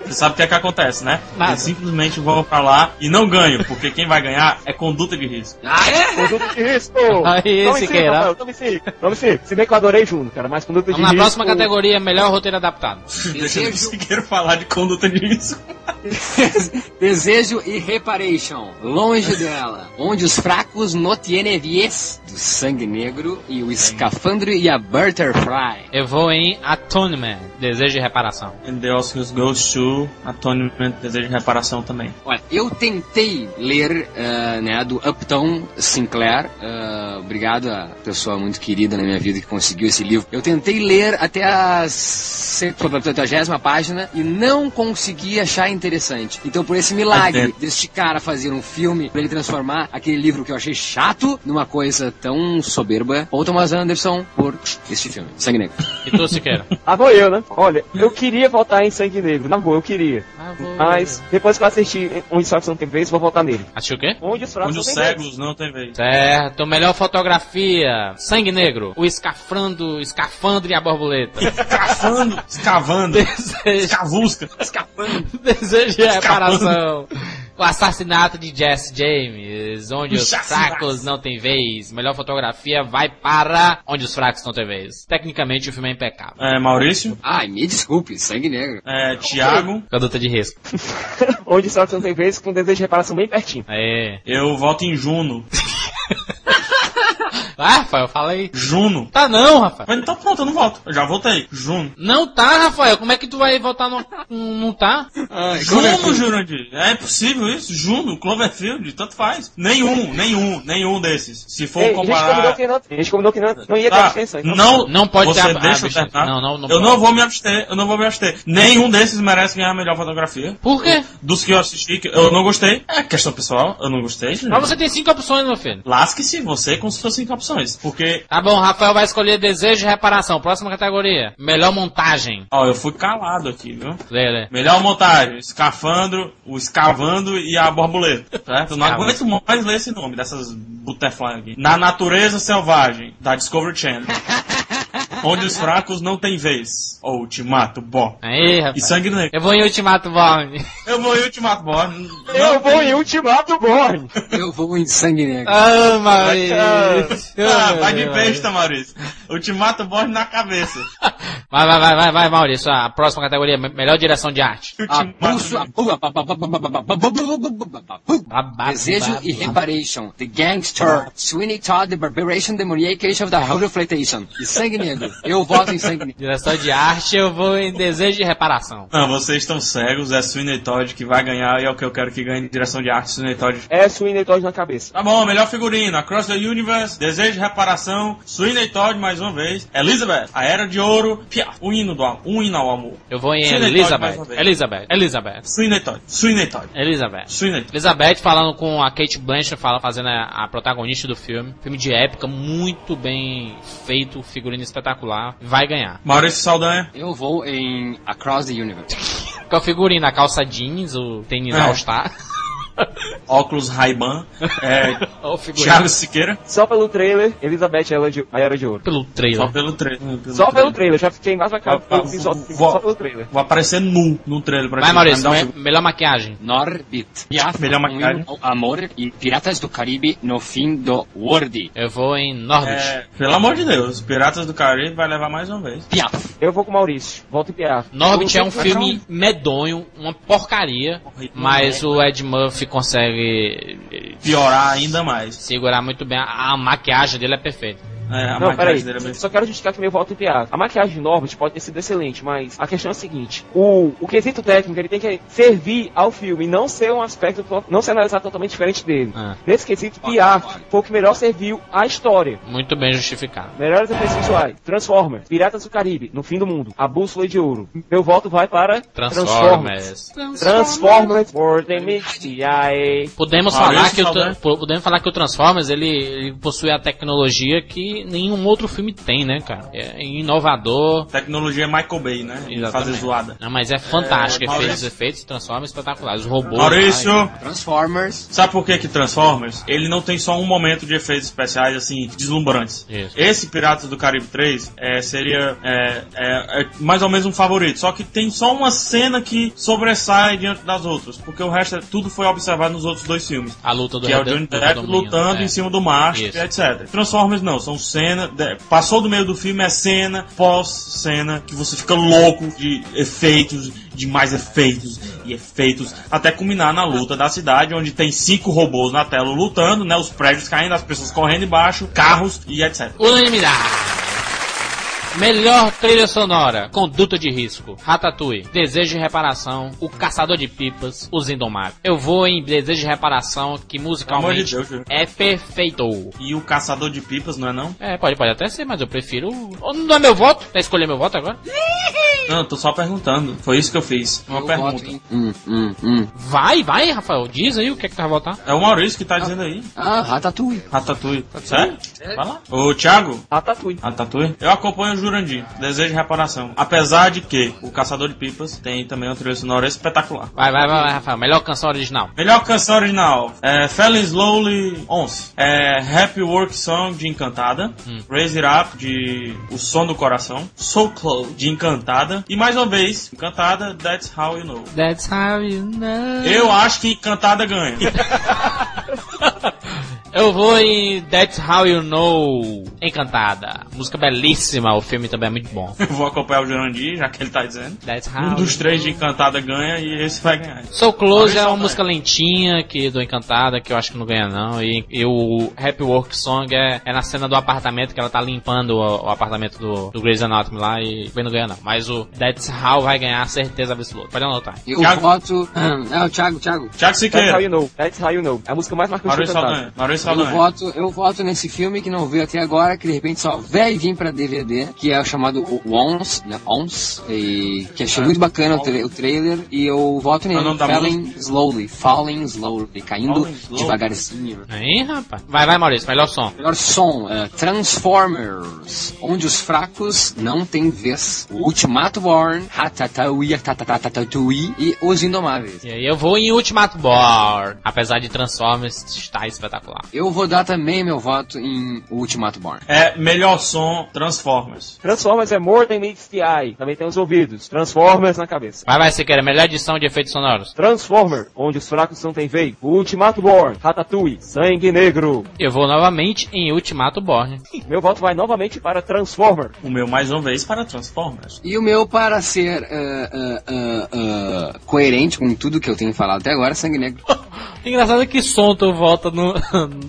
Você sabe o que é que acontece, né? Nada. Eles simplesmente vão pra lá e não ganham, porque quem vai ganhar é conduta de risco. Ah, é? Conduta de risco! Aí, Não me siga, Rafael, não me siga. Não me siga. Se bem que eu adorei Juno, cara, mas conduta Vamos de na risco... próxima categoria, melhor roteiro adaptado. Deixa eu Desejo, conseguir falar de conduta de risco. desejo e reparation. Longe dela. Onde os fracos no tiene vies. Do sangue negro e o escafandro e a butterfly. Eu vou em Atonement, Desejo de Reparação. And the Oscars goes to Atonement, Desejo de Reparação também. Olha, eu tentei ler, ah, né, do Upton Sinclair. ah, obrigado a pessoa muito querida na minha vida que conseguiu esse livro. Eu tentei ler até a 70 página e não consegui achar interessante. Então, por esse milagre deste cara fazer um filme pra ele transformar aquele livro que eu achei chato numa coisa tão soberba, Paul Thomas Anderson por este filme, Sangue Negro. E tu, Siqueira? Ah, vou eu, né? Olha, eu queria votar em Sangue Negro. Na boa, eu queria. Ah, vou... Mas, depois que eu assisti Onde os Fracos Não Tem Vez, vou votar nele. Assistiu o quê? Onde os Fracos Onde Não os Tem Vez. cegos não tem vez. Certo, melhor fotografia, Sangue Negro, o escafrando, escafandre e a borboleta. Escavando, escavando, Desejo, escavusca. Escapando. desejo de reparação. O assassinato de Jesse James, onde os fracos não têm vez. Melhor fotografia vai para onde os fracos não têm vez. Tecnicamente o filme é impecável. É, Maurício, Ai, me desculpe, Sangue Negro. é, Thiago, Conduta de risco. Onde os Fracos Não Tem Vez, com desejo de reparação bem pertinho. Aê. eu voto em Juno. Ah, Rafael, fala aí. Juno. Tá não, Rafael. Mas então pronto, eu não voto. Eu já votei. Juno. Não tá, Rafael. Como é que tu vai votar no... Não tá? Juno, Jurandir. É impossível isso. Juno, Cloverfield, tanto faz. Nenhum, nenhum, nenhum desses. Se for Ei, a gente combinou comparar... que não, a gente combinou que não, não ia ter Tá, abstenção. então- não, Não pode você ter a- deixa a eu terminar. não, não, não eu pode. não vou me abster, eu não vou me abster. Nenhum desses merece ganhar a melhor fotografia. Por quê? Dos que eu assisti, que eu não gostei. É questão pessoal, eu não gostei. Mas você tem cinco opções, meu filho. Lasque-se você com suas cinco opções. Porque, Tá bom, Rafael vai escolher desejo e reparação. Próxima categoria. Melhor montagem. ó, eu fui calado aqui, viu? Lê, lê. Melhor montagem, escafandro, o escavando e a borboleta. Certo? Eu não aguento mais ler esse nome dessas butterfly aqui. Na natureza selvagem, da Discovery Channel. Onde os fracos não têm vez. Ou Ultimato Born. Aí, E Rafael. sangue negro. Eu vou em Ultimato Born. Eu vou em Ultimato Born. Eu vou em Ultimato Born. Eu vou em Sangue Negro. Ah, Maurício. Ah, vai de besta, Maurício. Ultimato Born na cabeça. Vai, vai, vai, vai, vai, Maurício. A próxima categoria. me- Melhor direção de arte. Babá, Desejo e Reparation, The Gangster, Sweeney Todd, The Barbarian Demoniation of the Horrorflatation e Sangue Negro. Eu voto em Sangue Negro. Direção de arte, eu vou em desejo e reparação. Não, vocês estão cegos, é Sweeney Todd que vai ganhar e é o que eu quero que ganhe direção de arte, Sweeney Todd. É Sweeney Todd na cabeça. Tá bom, melhor figurino, Across the Universe, Desejo de Reparação, Sweeney Todd mais uma vez, Elizabeth, A Era de Ouro, Piaf, um hino, do, am- um hino ao amor. Eu vou em Sweeney Todd Elizabeth. vez. Elizabeth. Elizabeth. Sweeney Todd, Sweeney Todd, Elizabeth. Sweeney Todd. Elizabeth falando com a Kate Blanchett, fala, fazendo a, a protagonista do filme. Filme de época, muito bem feito, figurino espetacular. Vai ganhar. Maurício Saldanha, Eu vou em Across the Universe. O figurino? A calça jeans, o tênis É. All Star. Óculos Ray-Ban, é, o figurino. Charles Siqueira, Só pelo trailer, Elizabeth ela de, a Era de Ouro. Pelo só trailer. pelo trailer. Só pelo trailer, já fiquei mais bacana Ah, pelo episódio, vou- só pelo trailer. Vou aparecer nu no trailer pra Vai, Maurício. me um melhor maquiagem. Norbit. Piaf, Melhor um maquiagem. ao amor e Piratas do Caribe no fim do World. Eu vou em Norbit. É, pelo amor de Deus, Piratas do Caribe vai levar mais uma vez. Piaf. Eu vou com o Maurício, volto em Piaf. Norbit é um vou- filme medonho, uma porcaria, mas o Ed Murphy consegue eh, Piorar ainda mais. segurar muito bem. A, a maquiagem dele é perfeita. É, a Não, peraí, dele é bem... só quero justificar que meu voto em piada. A maquiagem de Norbert pode ter sido excelente, mas a questão é a seguinte: o, o quesito técnico ele tem que servir ao filme, e não ser um aspecto, to- não ser analisado totalmente diferente dele. Ah. Nesse quesito, Piaf foi o que melhor serviu à história. Muito bem justificado. Melhores efeitos visuais: Transformers, Piratas do Caribe, No Fim do Mundo, A Bússola de Ouro. Meu voto vai para Transformers. Transformers for the Mighty Podemos Maurício falar que o, podemos falar que o Transformers ele, ele possui a tecnologia que que nenhum outro filme tem, né, cara? É inovador. Tecnologia Michael Bay, né? De Fazer Exatamente. zoada. Não, mas é fantástico. É, efeitos, Maurício. efeitos, transforma espetaculares. Os robôs. Maurício, lá, Transformers. sabe por que que Transformers? Ele não tem só um momento de efeitos especiais, assim, deslumbrantes. Isso. Esse Piratas do Caribe 3 é, seria é, é, é mais ou menos um favorito, só que tem só uma cena que sobressai diante das outras, porque o resto é, tudo foi observado nos outros dois filmes. a luta do que é o Johnny do Depp lutando é. em cima do macho, Isso. etc. Transformers não, são cena, passou do meio do filme é cena pós-cena que você fica louco de efeitos, de mais efeitos e efeitos, até culminar na luta da cidade, onde tem cinco robôs na tela lutando, né, os prédios caindo, as pessoas correndo embaixo, carros e etc. Unanimidade. Melhor trilha sonora: Conduta de Risco, Ratatouille, Desejo de Reparação, O Caçador de Pipas, Os Indomáveis. Eu vou em Desejo de Reparação, que amor de musicalmente Deus, é perfeito. E o caçador de pipas, não é não? É, pode, pode até ser, mas eu prefiro. Não é meu voto? Quer escolher meu voto agora? Não, tô só perguntando. Foi isso que eu fiz. Uma eu pergunta. Hum, hum, hum. Vai, vai, Rafael. Diz aí o que é que tu vai votar. É o Maurício que tá dizendo aí. Ah, Ratatouille. Ratatouille. Sério? Vai lá. Ô, Thiago, Ratatouille. Ratatouille. Eu acompanho o Jurandir. Desejo de reparação. Apesar de que o Caçador de Pipas tem também uma trilha sonora espetacular. Vai, vai, vai, vai, Rafael. Melhor canção original. Melhor canção original: é Fell Slowly 11. É Happy Work Song de Encantada. Raise It Up de O Som do Coração. So Close de Encantada. E mais uma vez, Encantada, That's How You Know. That's how you know. Eu acho que Encantada ganha. Eu vou em That's How You Know. Encantada. Música belíssima. O filme também é muito bom. Eu vou acompanhar o Jurandir, já que ele tá dizendo. That's How Um dos três de. Encantada ganha e esse vai ganhar. So Close é uma Saldanha. música lentinha que do Encantada, que eu acho que não ganha não. E, e o Happy Work Song é, é na cena do apartamento que ela tá limpando o, o apartamento do, do Grey's Anatomy lá e também não ganha não. Mas o That's How vai ganhar certeza absoluta. Pode anotar. Eu Thiago. voto... É o Thiago, Thiago. Thiago That's how Siqueira. you know. That's how you know. É a música mais marcante do cantado. Saldanha. Maurício Eu voto, eu voto nesse filme que não veio até agora, que de repente só vai vir pra DVD, que é o chamado Ons, né? Ons, e que achei muito bacana o, tra- o trailer, e eu voto nele, É da Falling Slowly, Falling Slowly, caindo Slowly. devagarzinho. Aí, rapaz. Vai, vai, Maurício. Melhor som. Melhor som, é, Transformers, onde os fracos não têm vez. O Ultimato Born, Ratatouille, Ratatouille e Os Indomáveis. E aí eu vou em Ultimato Born. Apesar de Transformers estar espetacular. Eu vou dar também meu voto em Ultimato Born. É melhor som Transformers. Transformers é more than meets the eye. Também tem os ouvidos. Transformers na cabeça. Vai, vai, Siqueira. Melhor edição de efeitos sonoros. Transformer, onde os fracos não têm vez. Ultimato Born, Ratatouille, Sangue Negro. Eu vou novamente em Ultimato Born. Meu voto vai novamente para Transformer. O meu mais uma vez para Transformers. E o meu, para ser ah, ah, ah, coerente com tudo que eu tenho falado até agora, Sangue Negro. Engraçado que som tu volta no,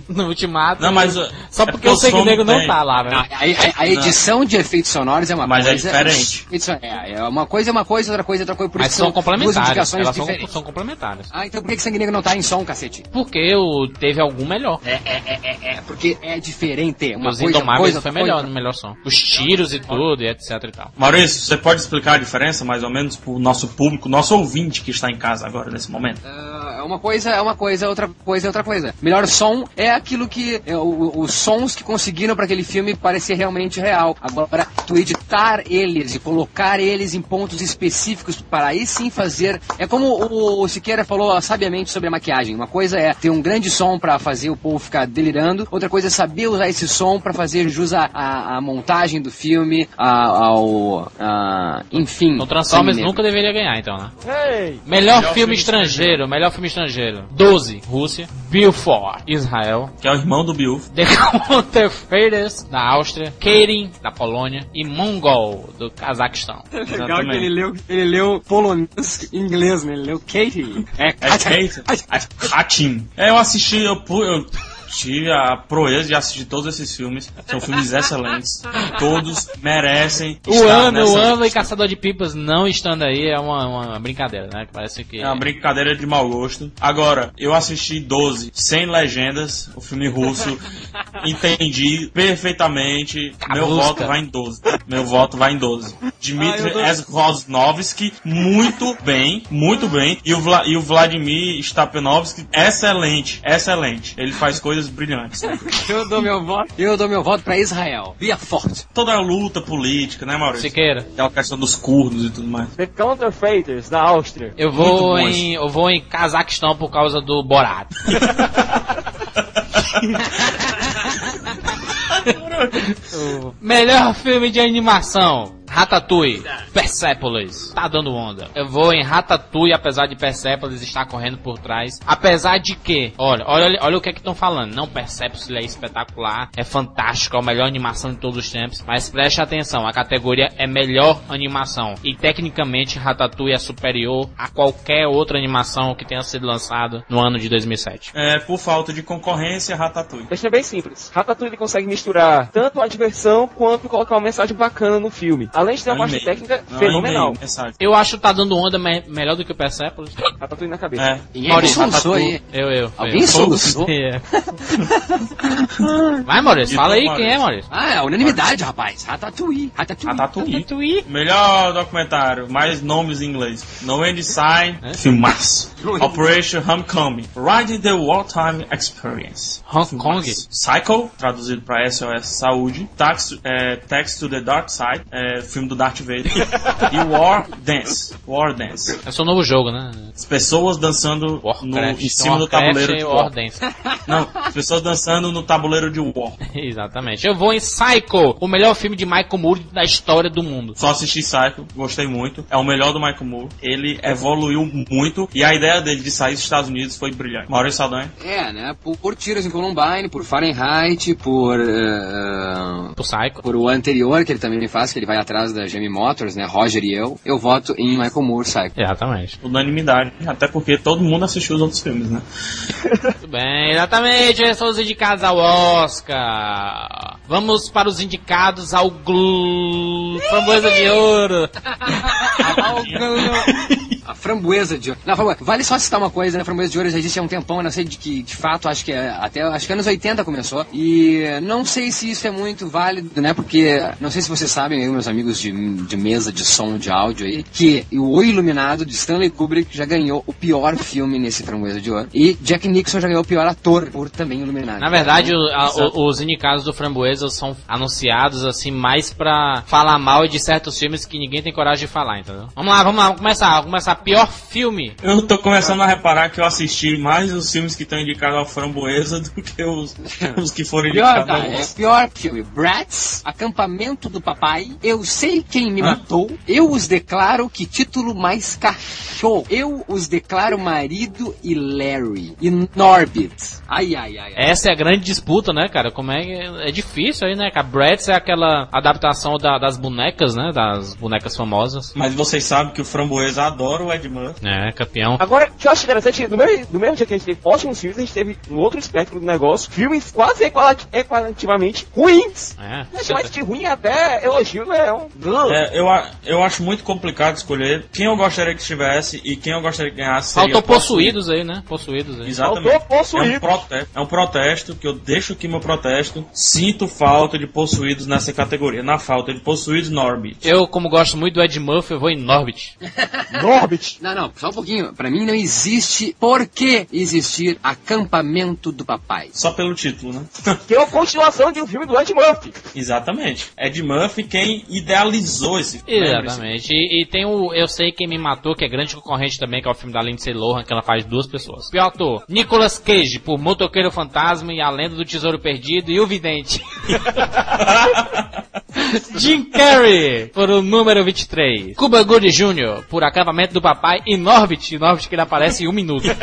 no Ultimato. Não, mas, Só é porque o Sangue Negro não não tá lá, velho. A, a- a edição de efeitos sonoros é uma Mas é coisa. diferente. Edição- É, é uma coisa, é uma coisa, outra coisa, outra coisa. Por Mas isso são duas complementares. indicações Elas são, diferentes. são complementares. Ah, então por que, que Sangue Negro não tá em som, cacete? Porque o, teve algum melhor. É, é, é, é, é, porque é diferente. Uma Os coisa, Indomáveis coisa, foi melhor no melhor som. Os tiros e tudo, e etc e tal. Maurício, você pode explicar a diferença, mais ou menos, pro nosso público, nosso ouvinte que está em casa agora, nesse momento? Ah, É uma coisa, é uma coisa, outra coisa é outra coisa. Melhor som é aquilo que. é, o- os sons que conseguiram para aquele filme parecer realmente real. Agora, tu editar eles e colocar eles em pontos específicos para aí sim fazer. É como o, o Siqueira falou sabiamente sobre a maquiagem. Uma coisa é ter um grande som para fazer o povo ficar delirando, outra coisa é saber usar esse som para fazer jus à, à- à montagem do filme, a- ao. a- enfim. Então Transformers nunca deveria ganhar, então, né? Ei! Melhor, Melhor filme, filme estrangeiro, melhor filme estrangeiro. 12, Rússia. Belfort, Israel. Que é o irmão do Bill. The Counterfeiters, da Áustria. Karin, da Polônia. E Mongol, do Cazaquistão. Legal que ele leu, ele leu polonês em inglês, né? Ele leu Katie. É, É Kate. Katin. É, eu assisti, eu, pu- eu tive a proeza de assistir todos esses filmes. São filmes excelentes. Todos merecem O estar ano, o ano e. Caçador de Pipas não estando aí é uma, uma brincadeira, né? Que parece que. É uma brincadeira de mau gosto. Agora, eu assisti 12 sem legendas, o filme russo. entendi perfeitamente. Meu voto vai em 12. Meu voto vai em 12. Dmitry Rosnovsky, muito bem, muito bem. E o, Vla- e o Vladimir Stapenovski, excelente, excelente. Ele faz coisas atores brilhantes. né? Eu dou meu voto. Eu dou meu voto pra Israel. Via forte. Toda a luta política, né, Maurício? Siqueira. Aquela questão dos curdos e tudo mais. The Counterfeiters, da Áustria. Eu vou em. Eu vou em Cazaquistão por causa do Borat. Melhor filme de animação. Ratatouille, Persepolis, tá dando onda. Eu vou em Ratatouille, apesar de Persepolis estar correndo por trás. Apesar de que, olha, olha, olha o que é que estão falando. Não, Persepolis é espetacular, é fantástico, é a melhor animação de todos os tempos. Mas preste atenção, a categoria é melhor animação. E tecnicamente Ratatouille é superior a qualquer outra animação que tenha sido lançada no ano de 2007. É, por falta de concorrência, Ratatouille. Deixa bem simples. Ratatouille ele consegue misturar tanto a diversão quanto colocar uma mensagem bacana no filme. Além de ter uma Um parte técnica Não, fenomenal. Eu acho que tá dando onda me- melhor do que o Persepolis. Ratatouille na cabeça. É. Quem é Maurício, soluçou aí? Eu, eu. Alguém soluçou? É. Vai, Maurício, fala aí quem é, Maurício. Ah, é unanimidade, rapaz. Ratatouille. Ratatouille. Ratatouille. Melhor documentário, mais nomes em inglês. No End Sign, É? filmaço. Operation Homecoming, Riding the Wartime Experience. Hong. Kong. Psycho, traduzido para SOS Saúde. Tax, é, Text to the Dark Side, é, filme do Darth Vader. e War Dance. War Dance. É seu novo jogo, né? As pessoas dançando no, em cima do tabuleiro de War. War Dance. Não, as pessoas dançando no tabuleiro de War. Exatamente. Eu vou em Psycho, o melhor filme de Michael Moore da história do mundo. Só assisti Psycho, gostei muito. É o melhor do Michael Moore. Ele evoluiu muito e a ideia dele de sair dos Estados Unidos foi brilhante. Maurício Saldanha. É, né? Por, por tiros em Columbine, por Fahrenheit, por. eh, Pro Psycho. por o anterior que ele também faz, que ele vai atrás da Jamie Motors, né? Roger e eu. Eu voto em Michael Moore, Psycho. Exatamente. Unanimidade. Até porque todo mundo assistiu os outros filmes, né? Muito bem, exatamente. Esses são os indicados ao Oscar. Vamos para os indicados ao Glu... Framboesa de Ouro. A framboesa de ouro. Não, framboesa- vale só citar uma coisa, né? A framboesa de ouro já existe há um tempão, eu não sei de que, de fato, acho que é até acho que anos 80 começou. E não sei se isso é muito válido, né? Porque não sei se vocês sabem, aí, meus amigos de, de mesa de som, de áudio aí, que o Iluminado de Stanley Kubrick já ganhou o pior filme nesse framboesa de ouro. E Jack Nixon já ganhou o pior ator por também Iluminado. Na verdade, o- a- o- os indicados do Framboesa são anunciados assim mais pra falar mal de certos filmes que ninguém tem coragem de falar, entendeu? Vamos lá, vamos lá, vamos começar. Vamos começar. Pior filme. Eu tô começando a reparar que eu assisti mais os filmes que estão indicados ao Framboesa do que os, os que foram Pior, indicados tá, ao é pior filme. Bratz, Acampamento do Papai, Eu Sei Quem Me Matou, Eu Os Declaro Que Título Mais Cachorro, Eu Os Declaro Marido e Larry, e Norbit. Ai, ai, ai. ai. Essa é a grande disputa, né, cara? Como é que é difícil aí, né, cara? Bratz é aquela adaptação da- das bonecas, né? Das bonecas famosas. Mas vocês sabem que o Framboesa adora o Ed Murphy. É, campeão. Agora, o que eu acho interessante, no mesmo, no mesmo dia que a gente teve ótimos filmes, a gente teve no outro espectro do negócio, filmes quase equalativamente ruins. É. Mas mais de ruim até elogio, né? É um... É, eu, a- eu acho muito complicado escolher quem eu gostaria que estivesse e quem eu gostaria que ganhasse. seria Faltou Possuído. possuídos aí, né? Possuídos aí. Exatamente. Faltou Possuídos. É um, protesto, é um protesto que eu deixo aqui meu protesto. Sinto falta de possuídos nessa categoria. Na falta de possuídos, Norbit. Eu, como gosto muito do Ed Murphy, eu vou em Norbit. Norbit. Não, não, só um pouquinho. Pra mim não existe por que existir Acampamento do Papai. Só pelo título, né? Que é uma continuação de um filme do Ed Murphy. Exatamente. Ed Murphy quem idealizou esse filme. Exatamente. E, e tem o Eu Sei Quem Me Matou, que é grande concorrente também, que é o filme da Lindsay Lohan, que ela faz duas pessoas. Pior ator, Nicolas Cage, por Motoqueiro Fantasma e A Lenda do Tesouro Perdido e O Vidente. Jim Carrey, por o número 23. Cuba Gooding Jr., por Acampamento do Papai e Norbit, Norbit que ele aparece em um minuto.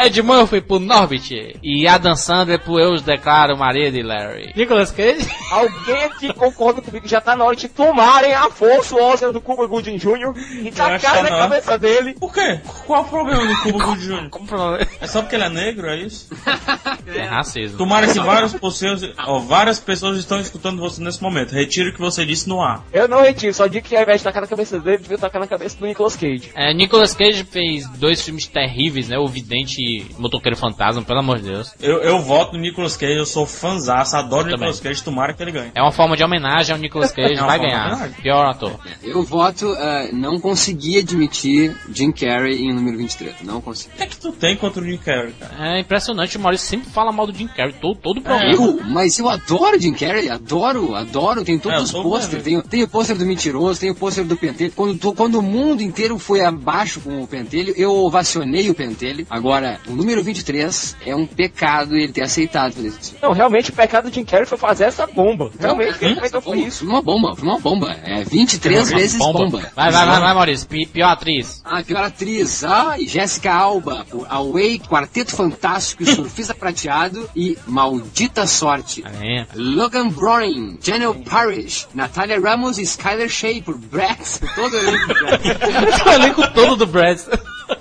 Ed Murphy por Norbit e Adam Sandler por Eu os Declaro Maria de Larry. Nicolas Cage? Alguém aqui concorda comigo que já tá na hora de tomarem a força o Oscar do Cuba Gooding Jr. e acho tacar que na cabeça dele. Por quê? Qual o problema do Cuba Gooding Jr.? Como É só porque ele é negro, é isso? É racismo. Tomara que vários pessoas, ó, várias pessoas estão escutando você nesse momento. Retire o que você disse no ar. Eu não retiro, só digo que ao invés de tacar na cabeça dele, devia tacar na cabeça do Nicolas Cage. É, Nicolas Cage fez dois filmes terríveis, né? O Vidente e Motoqueiro Fantasma, pelo amor de Deus. Eu, eu voto no Nicolas Cage, eu sou fãzaço, adoro Eu Nicolas Cage, tomara que ele ganhe. É uma forma de homenagem ao Nicolas Cage, É vai ganhar. Pior ator. Eu voto, ah, não consegui admitir Jim Carrey em número 23. Não consegui. O que é que tu tem contra o Jim Carrey, cara? É impressionante, o Maurício sempre fala mal do Jim Carrey, todo, todo o programa. Eu? Mas eu adoro Jim Carrey, adoro, adoro. Tem todos É, os pôsteres. Tem, tem o pôster do Mentiroso, tem o pôster do Pentelho. Quando, quando o mundo inteiro foi abaixo com o Pentelho, eu ovacionei o Pentelho. Agora, o número 23 é um pecado ele ter aceitado fazer isso. Não, realmente o pecado de Jim Carrey foi fazer essa bomba. Realmente, o que ele foi isso. Foi uma bomba, foi uma bomba. É 23 vezes bomba. Vai, vai, vai, vai, Maurício. Pi- pior atriz. Ah, pior atriz. Ah, e Jéssica Alba, por Away, Quarteto Fantástico, Surfista Prateado e Maldita Sorte. É. Logan Browning, Daniel Parrish, Natalia Ramos e Skyler Shea por Brax. Todo elenco Brax. o elenco todo do Brad.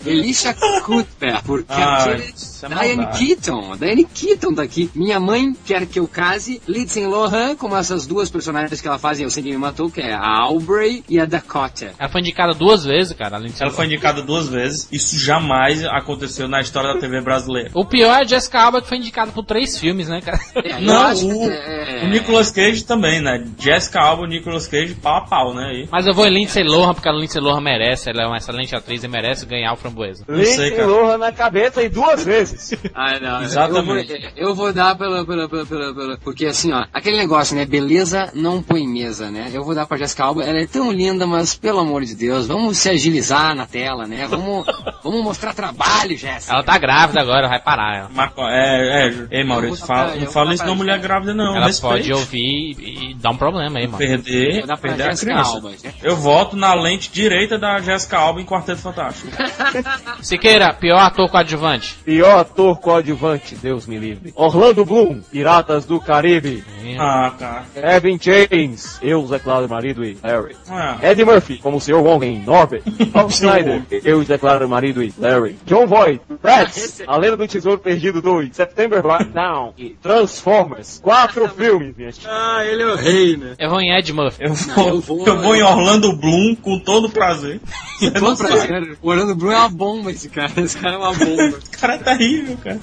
Elisha Cuthbert por Ah, Captivity. Isso é Diane maldade. Keaton. Diane Keaton tá aqui. Minha mãe quer que eu case. Lindsay Lohan, como essas duas personagens que ela faz Eu Sei Quem Me Matou, que é a Aubrey e a Dakota. Ela foi indicada duas vezes, cara, ser Ela foi indicada duas vezes, isso jamais aconteceu na história da TV brasileira. O pior é a Jessica Alba, que foi indicada por três filmes, né, cara? É, Não, o, que é- o Nicolas Cage também, né? Jessica Alba e Nicolas Cage pau a pau, né? aí. Mas eu vou em Lindsay Lohan, porque a Lindsay Lohan merece, ela é uma excelente atriz e merece ganhar o framboesa. Lindsay. Lohan na cabeça e duas vezes. Ah, não. Exatamente. Eu vou, eu vou dar pela, pela, pela, pela, pela- Porque assim, ó, aquele negócio, né? Beleza não põe mesa, né? Eu vou dar pra Jessica Alba. Ela é tão linda, mas pelo amor de Deus, vamos se agilizar na tela, né? Vamos, vamos mostrar trabalho, Jéssica. Ela tá grávida agora, vai parar ela. Marco, é, é, ei Maurício, fala, pra- não fala isso pra- mulher grávida não, Ela respeite. pode ouvir e, e dar um problema aí, mano. Perder, Vou dar pra perder a Jessica criança. Alba. né? Eu voto na lente direita da Jessica Alba em Quarteto Fantástico. Siqueira, pior ator coadjuvante. Pior ator coadjuvante, Deus me livre. Orlando Bloom, Piratas do Caribe. ah, cara. Kevin James, eu, Zé Claro, marido e Larry. Ah, Ed Murphy, como o Sr. Wong em Norbert. Paul Snyder, eu declaro marido e Larry. John Voight, Bratz, A Lenda do Tesouro Perdido 2, September Down e Transformers. Quatro filmes, minha. Ah, ele é o rei, né? Eu vou em Ed Murphy. eu vou, eu vou- eu vou em Orlando Bloom com todo prazer. Não Bom sabe. prazer. O Orlando Bloom é uma bomba, esse cara. Esse cara é uma bomba. O cara é terrível, cara.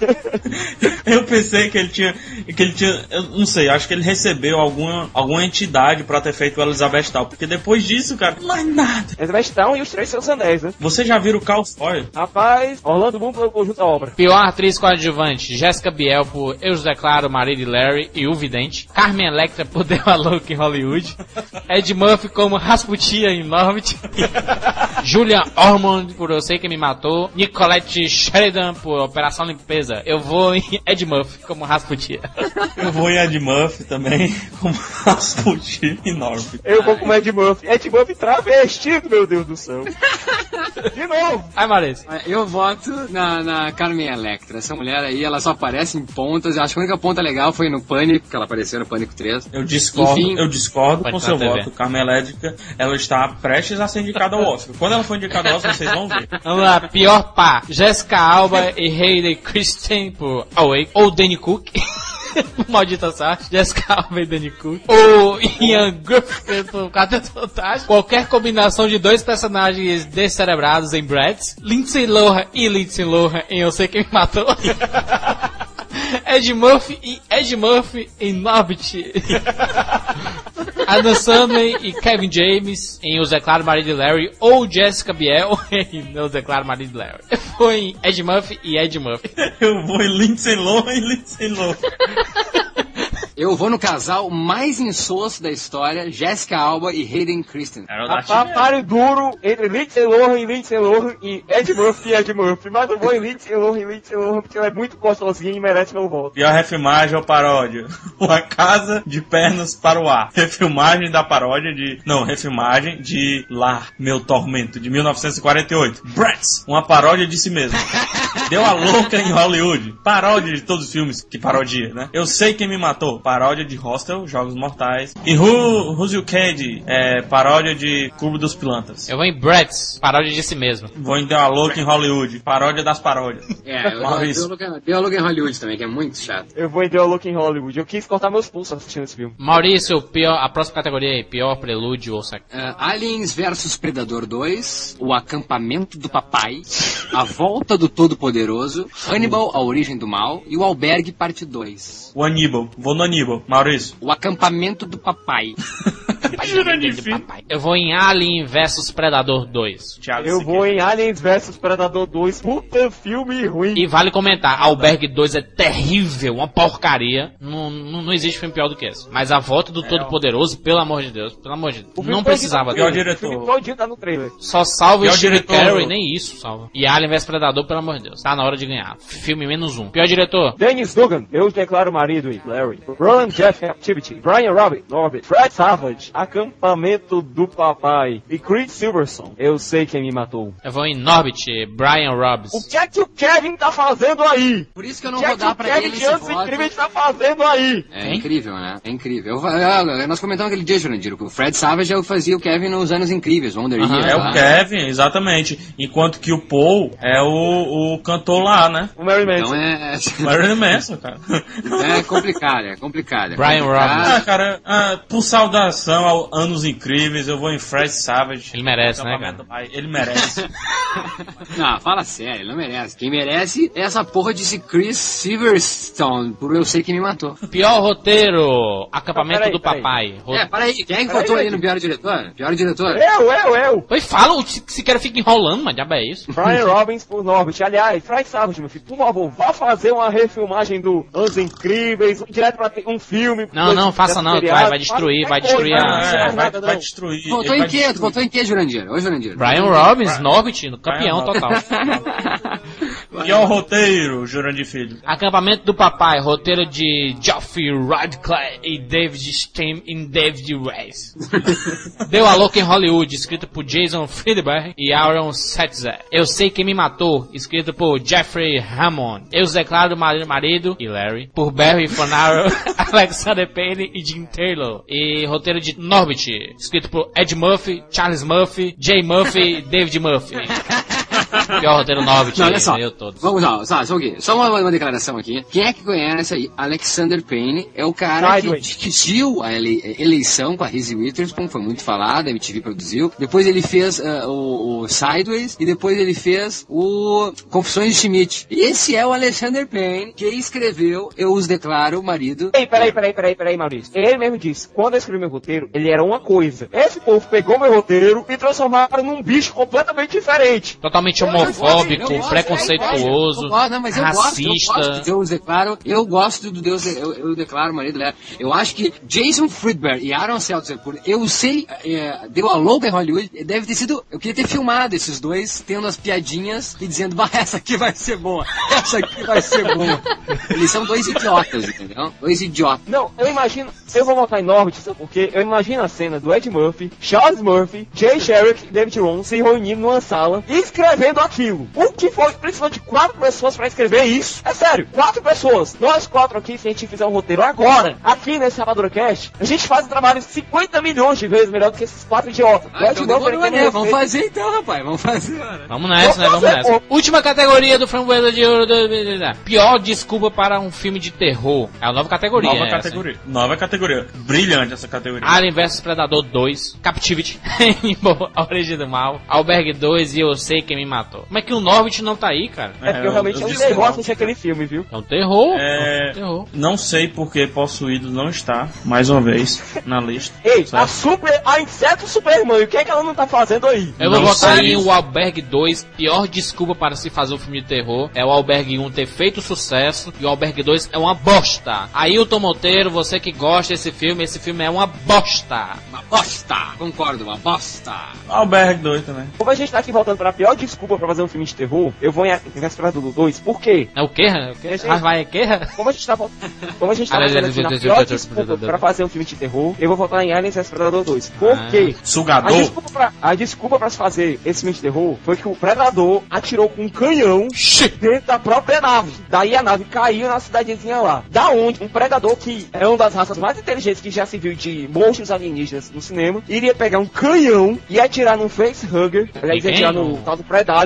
Eu pensei que ele tinha. que ele tinha. Eu não sei, acho que ele recebeu alguma, alguma entidade pra ter feito o Elizabeth Tal. Porque depois disso, cara, mais nada. Elizabeth Town e os Três Seus Anéis, né? Você já viu o Cal Foy? Rapaz, Orlando Bloom foi o conjunto da obra. Pior atriz coadjuvante, Jessica Biel por Eu os Declaro, Marido e Larry e O Vidente. Carmen Electra por Deu a Louca em Hollywood. Ed Murphy como Rasputia em Norbit. Julia Ormond por Eu Sei Que Me Matou. Nicolette Sheridan por Operação Limpeza. Eu vou em Ed Murphy como Rasputia. Eu vou em Ed Murphy também, como Rasputin e Norbit. Eu vou com Ed Murphy. Ed Murphy travestido, meu Deus do céu. De novo. Ai, Maurício. Eu voto na, na Carmen Electra. Essa mulher aí, ela só aparece em pontas. Eu acho que a única ponta legal foi no Pânico, que ela apareceu no Pânico 3. Eu discordo, Enfim. eu discordo com seu TV. voto. Carmen Elétrica, ela está prestes a ser indicada ao Oscar. Quando ela for indicada ao Oscar, vocês vão ver. Vamos lá, pior par. Jessica Alba e Hayley Por Awake. Ou Danny Cook. Maldita sorte. Jessica Alba e Danny Cook. Ou Ian Griffith por Quarteto Fantástico. Qualquer combinação de dois personagens descerebrados em Bratz. Lindsay Lohan e Lindsay Lohan em Eu Sei Quem Me Matou. Ed Murphy e Ed Murphy em Norbit. Adam Sandler e Kevin James em Os Declaro Marido de Larry ou Jessica Biel em Os Declaro Marido de Larry. Foi em Ed Murphy e Ed Murphy. Eu vou em Lindsay Lohan e Lindsay Lohan. Eu vou no casal mais insosso da história, Jessica Alba e Hayden Christensen. Páreo duro entre Lindsay Lohan e Lindsay Lohan e Ed Murphy e Ed Murphy. Mas eu vou em Lindsay Lohan e Lindsay Lohan porque ela é muito gostosinha e merece meu voto. Pior refilmagem ou paródia? Uma casa de pernas para o ar. Refilmagem da paródia de. Não, refilmagem de Lá, Meu Tormento, de 1948. Bratz, uma paródia de si mesmo. Deu a louca em Hollywood. Paródia de todos os filmes que parodia, né? Eu sei quem me matou. Paródia de Hostel, Jogos Mortais. E Who, Who's You Candy, é, paródia de Clube dos Pilantras. Eu vou em Bratz, paródia de si mesmo. Vou em The Look em Hollywood, paródia das paródias. É, eu Maurício. Biólogo em Hollywood também, que é muito chato. Eu vou em The Look in Hollywood. Eu quis cortar meus pulsos assistindo esse filme. Maurício, pior, a próxima categoria aí, pior prelúdio ou sac... Uh, Aliens vs Predador 2, O Acampamento do Papai, A Volta do Todo-Poderoso, Hannibal, A Origem do Mal e O Albergue Parte 2. O Aníbal, vou no Aníbal. Maurício. O Acampamento do Papai. Eu vou em Alien vs Predador 2. Thiago Eu vou em Aliens vs Predador 2. Puta filme ruim. E vale comentar, Albergue 2 é terrível, uma porcaria. Não, não, não existe filme pior do que esse. Mas a volta do Todo-Poderoso, pelo amor de Deus, pelo amor de Deus. Não precisava trailer. diretor. O filme todinho tá no trailer. Só salva o Steve. Carey, nem isso salva. E Alien vs Predador, pelo amor de Deus. Tá na hora de ganhar. Filme menos um. Pior diretor. Dennis Dugan, eu declaro marido e Larry. Roland Jeff Activity. Brian Robbie, Norbit. Fred Savage, Acampamento do Papai. E Creed Silverson, eu sei quem me matou. Eu vou em Norbit, Brian Robbins. O que é que o Kevin tá fazendo aí? Por isso que eu O não que é vou que dar o pra Kevin ele de esse Anos voto. Incríveis tá fazendo aí? É incrível, né? É incrível. Eu, eu- nós comentamos aquele dia, Jurandir, que o Fred Savage eu fazia o Kevin nos anos incríveis, Wonder Aham. Years. É lá. o Kevin, exatamente. Enquanto que o Paul é o, o cantor lá, né? O Mary Então Manson. é, Marilyn Manson, cara. é complicado, é complicado. é Brian complicado. Ah, cara, ah, por saudação ao Anos Incríveis, eu vou em Fred Savage. Ele merece, né, Pai. Ele merece. Não, fala sério, ele não merece. Quem merece é essa porra de esse Chris Silverstone, por eu sei que me matou. Pior roteiro, Acampamento Peraí, do peraí. Papai. É, para aí, quem é que Peraí, votou ali peraí. no pior diretor? Pior diretor? Eu, eu, eu. Oi, fala, o se se quer fica enrolando, mas diabo é isso? Brian Robbins por Norbit. Aliás, Fred Savage, meu filho, por favor, vá fazer uma refilmagem do Anos Incríveis, direto pra ter um filme. Não, não, faça não, vai- vai destruir, vai destruir a- É, não vai, nada, vai destruir. Votou em quê? Destruir. votou em quê, Jurandir? Oi, Jurandir. Brian Robbins, Norbit, campeão total. Pior roteiro, Jurandir Filho. Acampamento do Papai, roteiro de Geoffrey Radcliffe e David Stein e David Weiss. Deu a louca em Hollywood, escrito por Jason Friedberg e Aaron Setzer. Eu sei quem me matou, escrito por Jeffrey Hammond. Eu declaro marido, marido e Larry, por Barry Fonaro, Alexander Payne e Jim Taylor. E roteiro de Norbit, escrito por Ed Murphy, Charles Murphy, Jay Murphy e David Murphy. Pior roteiro Norbit, Não, olha só. Vamos lá, só, só, aqui. só uma, uma declaração aqui. Quem é que conhece aí? Alexander Payne é o cara que dirigiu a ele- eleição com a Reese Witherspoon, foi muito falado, a MTV produziu. Depois ele fez ah, o, o Sideways e depois ele fez o Confissões de Schmidt. Esse é o Alexander Payne que escreveu Eu os declaro marido. Ei, peraí, peraí, peraí, peraí, Maurício. Ele mesmo disse, quando eu escrevi meu roteiro, ele era uma coisa. Esse povo pegou meu roteiro e transformaram num bicho completamente diferente. Totalmente Eu homofóbico, gosto, preconceituoso, eu gosto, não, mas eu gosto, eu racista. gosto de Deus declaro, eu gosto do Deus, eu, eu declaro marido dela. Eu acho que Jason Friedberg e Aaron Seltzer, eu sei, é, deu a louca em Hollywood, deve ter sido, eu queria ter filmado esses dois, tendo as piadinhas e dizendo, bah, essa aqui vai ser boa, essa aqui vai ser boa. Eles são dois idiotas, entendeu? Dois idiotas. Não, eu imagino, eu vou votar em Norbit, sabe por quê? Eu imagino a cena do Ed Murphy, Charles Murphy, Jay Sherrick e David Ron se reunindo numa sala e escrevendo aquilo. O que foi, precisou de quatro pessoas pra escrever isso? É sério, quatro pessoas. Nós quatro aqui, se a gente fizer um roteiro agora, aqui nesse Rapadura Cast, a gente faz um trabalho 50 milhões de vezes melhor do que esses quatro idiotas. Ah, então tem né? um Vamos fazer então, rapaz, vamos fazer. Vamos nessa, né? Vamos nessa. Última categoria do Framboesa de Ouro. do- Pior desculpa para um filme de terror. É a nova categoria. Nova essa, categoria. Nova categoria. Brilhante essa categoria. Alien vs Predador 2, Captivity, Boa, A Origem do Mal, Albergue 2 e Eu Sei Quem Me Matou. Como é que o Norbit não tá aí, cara? É porque eu realmente eu não sei não. assistir aquele filme, viu? É um terror. É, É um terror. Não sei porque Possuído não está, mais uma vez, na lista. Ei, Certo. a super, a inseto Superman, o que é que ela não tá fazendo aí? Eu vou Não sei. em O Albergue 2. Pior desculpa para se fazer um filme de terror é o Albergue 1 ter feito sucesso e o Albergue 2 é uma bosta. Ailton Monteiro, você que gosta desse filme, esse filme é uma bosta. Uma bosta. Concordo, uma bosta. Alberg 2 também. Como a gente tá aqui voltando pra pior desculpa pra fazer um filme de terror, eu vou em do 2. Por quê? É o quê? É o quê? Gente- Ah, vai, é quê? Como a gente tá, como a gente tá voltando aqui na pior desculpa pra fazer um filme de terror, eu vou voltar em Aliens vs Predador 2. Por Ah. quê? A Sugador. desculpa, pra, a desculpa pra se fazer esse filme de terror foi que o Predador atirou com um canhão dentro da própria nave. Daí a nave caiu na cidadezinha lá. Da onde um Predador, que é uma das raças mais inteligentes que já se viu de monstros alienígenas no cinema, iria pegar um canhão e atirar num facehugger, aliás, ia atirar no tal do Predalien,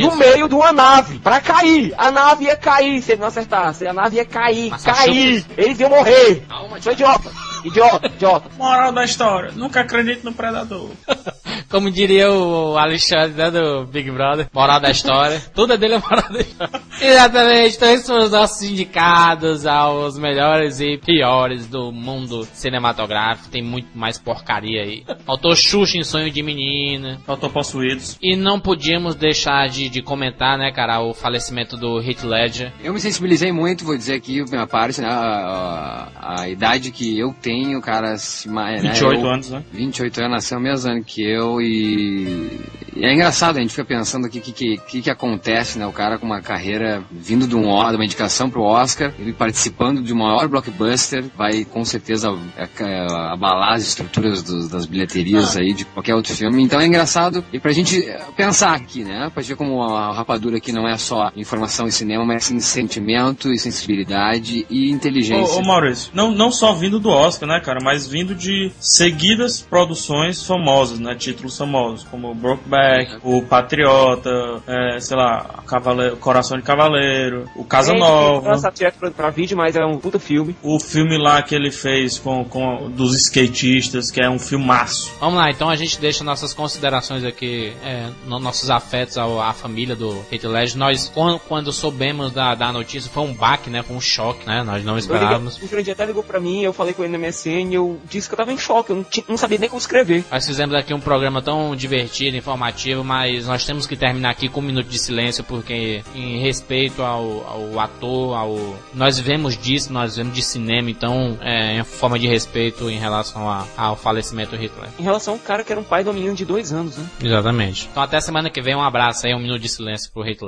No meio de uma nave, pra cair. A nave ia cair se ele não acertasse. A nave ia cair, cair. Eles iam morrer. Sou idiota. Idiota, idiota. Moral da história. Nunca acredito no Predador. Como diria o Alexandre né, do Big Brother, moral da história. Tudo é dele é moral da história. Exatamente, então esses foram os nossos indicados aos melhores e piores do mundo cinematográfico. Tem muito mais porcaria aí. Faltou Xuxa em Sonho de Menina. Faltou possuídos. E não podíamos deixar de, de comentar, né, cara, o falecimento do Heath Ledger. Eu me sensibilizei muito, vou dizer aqui, minha parte, né? A, a- a idade que eu tenho, cara, se né, 28 eu- anos, né? 28 anos, nasceu o mesmo ano que eu e, e é engraçado, a gente fica pensando o que, que, que, que acontece, né? O cara com uma carreira vindo de um de uma indicação pro Oscar, ele participando de um maior blockbuster, vai com certeza é, é, abalar as estruturas dos- das bilheterias aí de qualquer outro filme. Então é engraçado e pra gente é, pensar aqui, né? Pra ver como a rapadura aqui não é só informação e cinema, mas sim sentimento e sensibilidade e inteligência. Ô, ô Maurício, não, não só vindo do Oscar, né, cara, mas vindo de seguidas produções famosas, né, títulos famosos, como Brokeback, o Patriota, é, sei lá, Cavaleiro, Coração de Cavaleiro, o Casa Nova, Lança direto pra, pra vídeo, mas é um puta filme. o filme lá que ele fez com, com dos skatistas, que é um filmaço. Vamos lá, então a gente deixa nossas considerações aqui, é, no- nossos afetos ao- à família do Heath Ledger. Nós, quando, quando soubemos da, da notícia, foi um baque, né, foi um choque, né, nós não esperávamos. liguei, o Jurandir até ligou pra mim, eu falei com ele no MSN, eu disse que eu tava em choque, eu não, ti- não sabia nem como escrever. Nós fizemos aqui um programa tão divertido, informativo, mas nós temos que terminar aqui com um minuto de silêncio, porque em respeito ao, ao ator, ao. Nós vivemos disso, nós vivemos de cinema, então é em forma de respeito em relação a- ao falecimento do Hitler. Em relação ao cara que era um pai de uma menina de dois anos, né? Exatamente. Então até semana que vem, um abraço aí, um minuto de silêncio pro Heath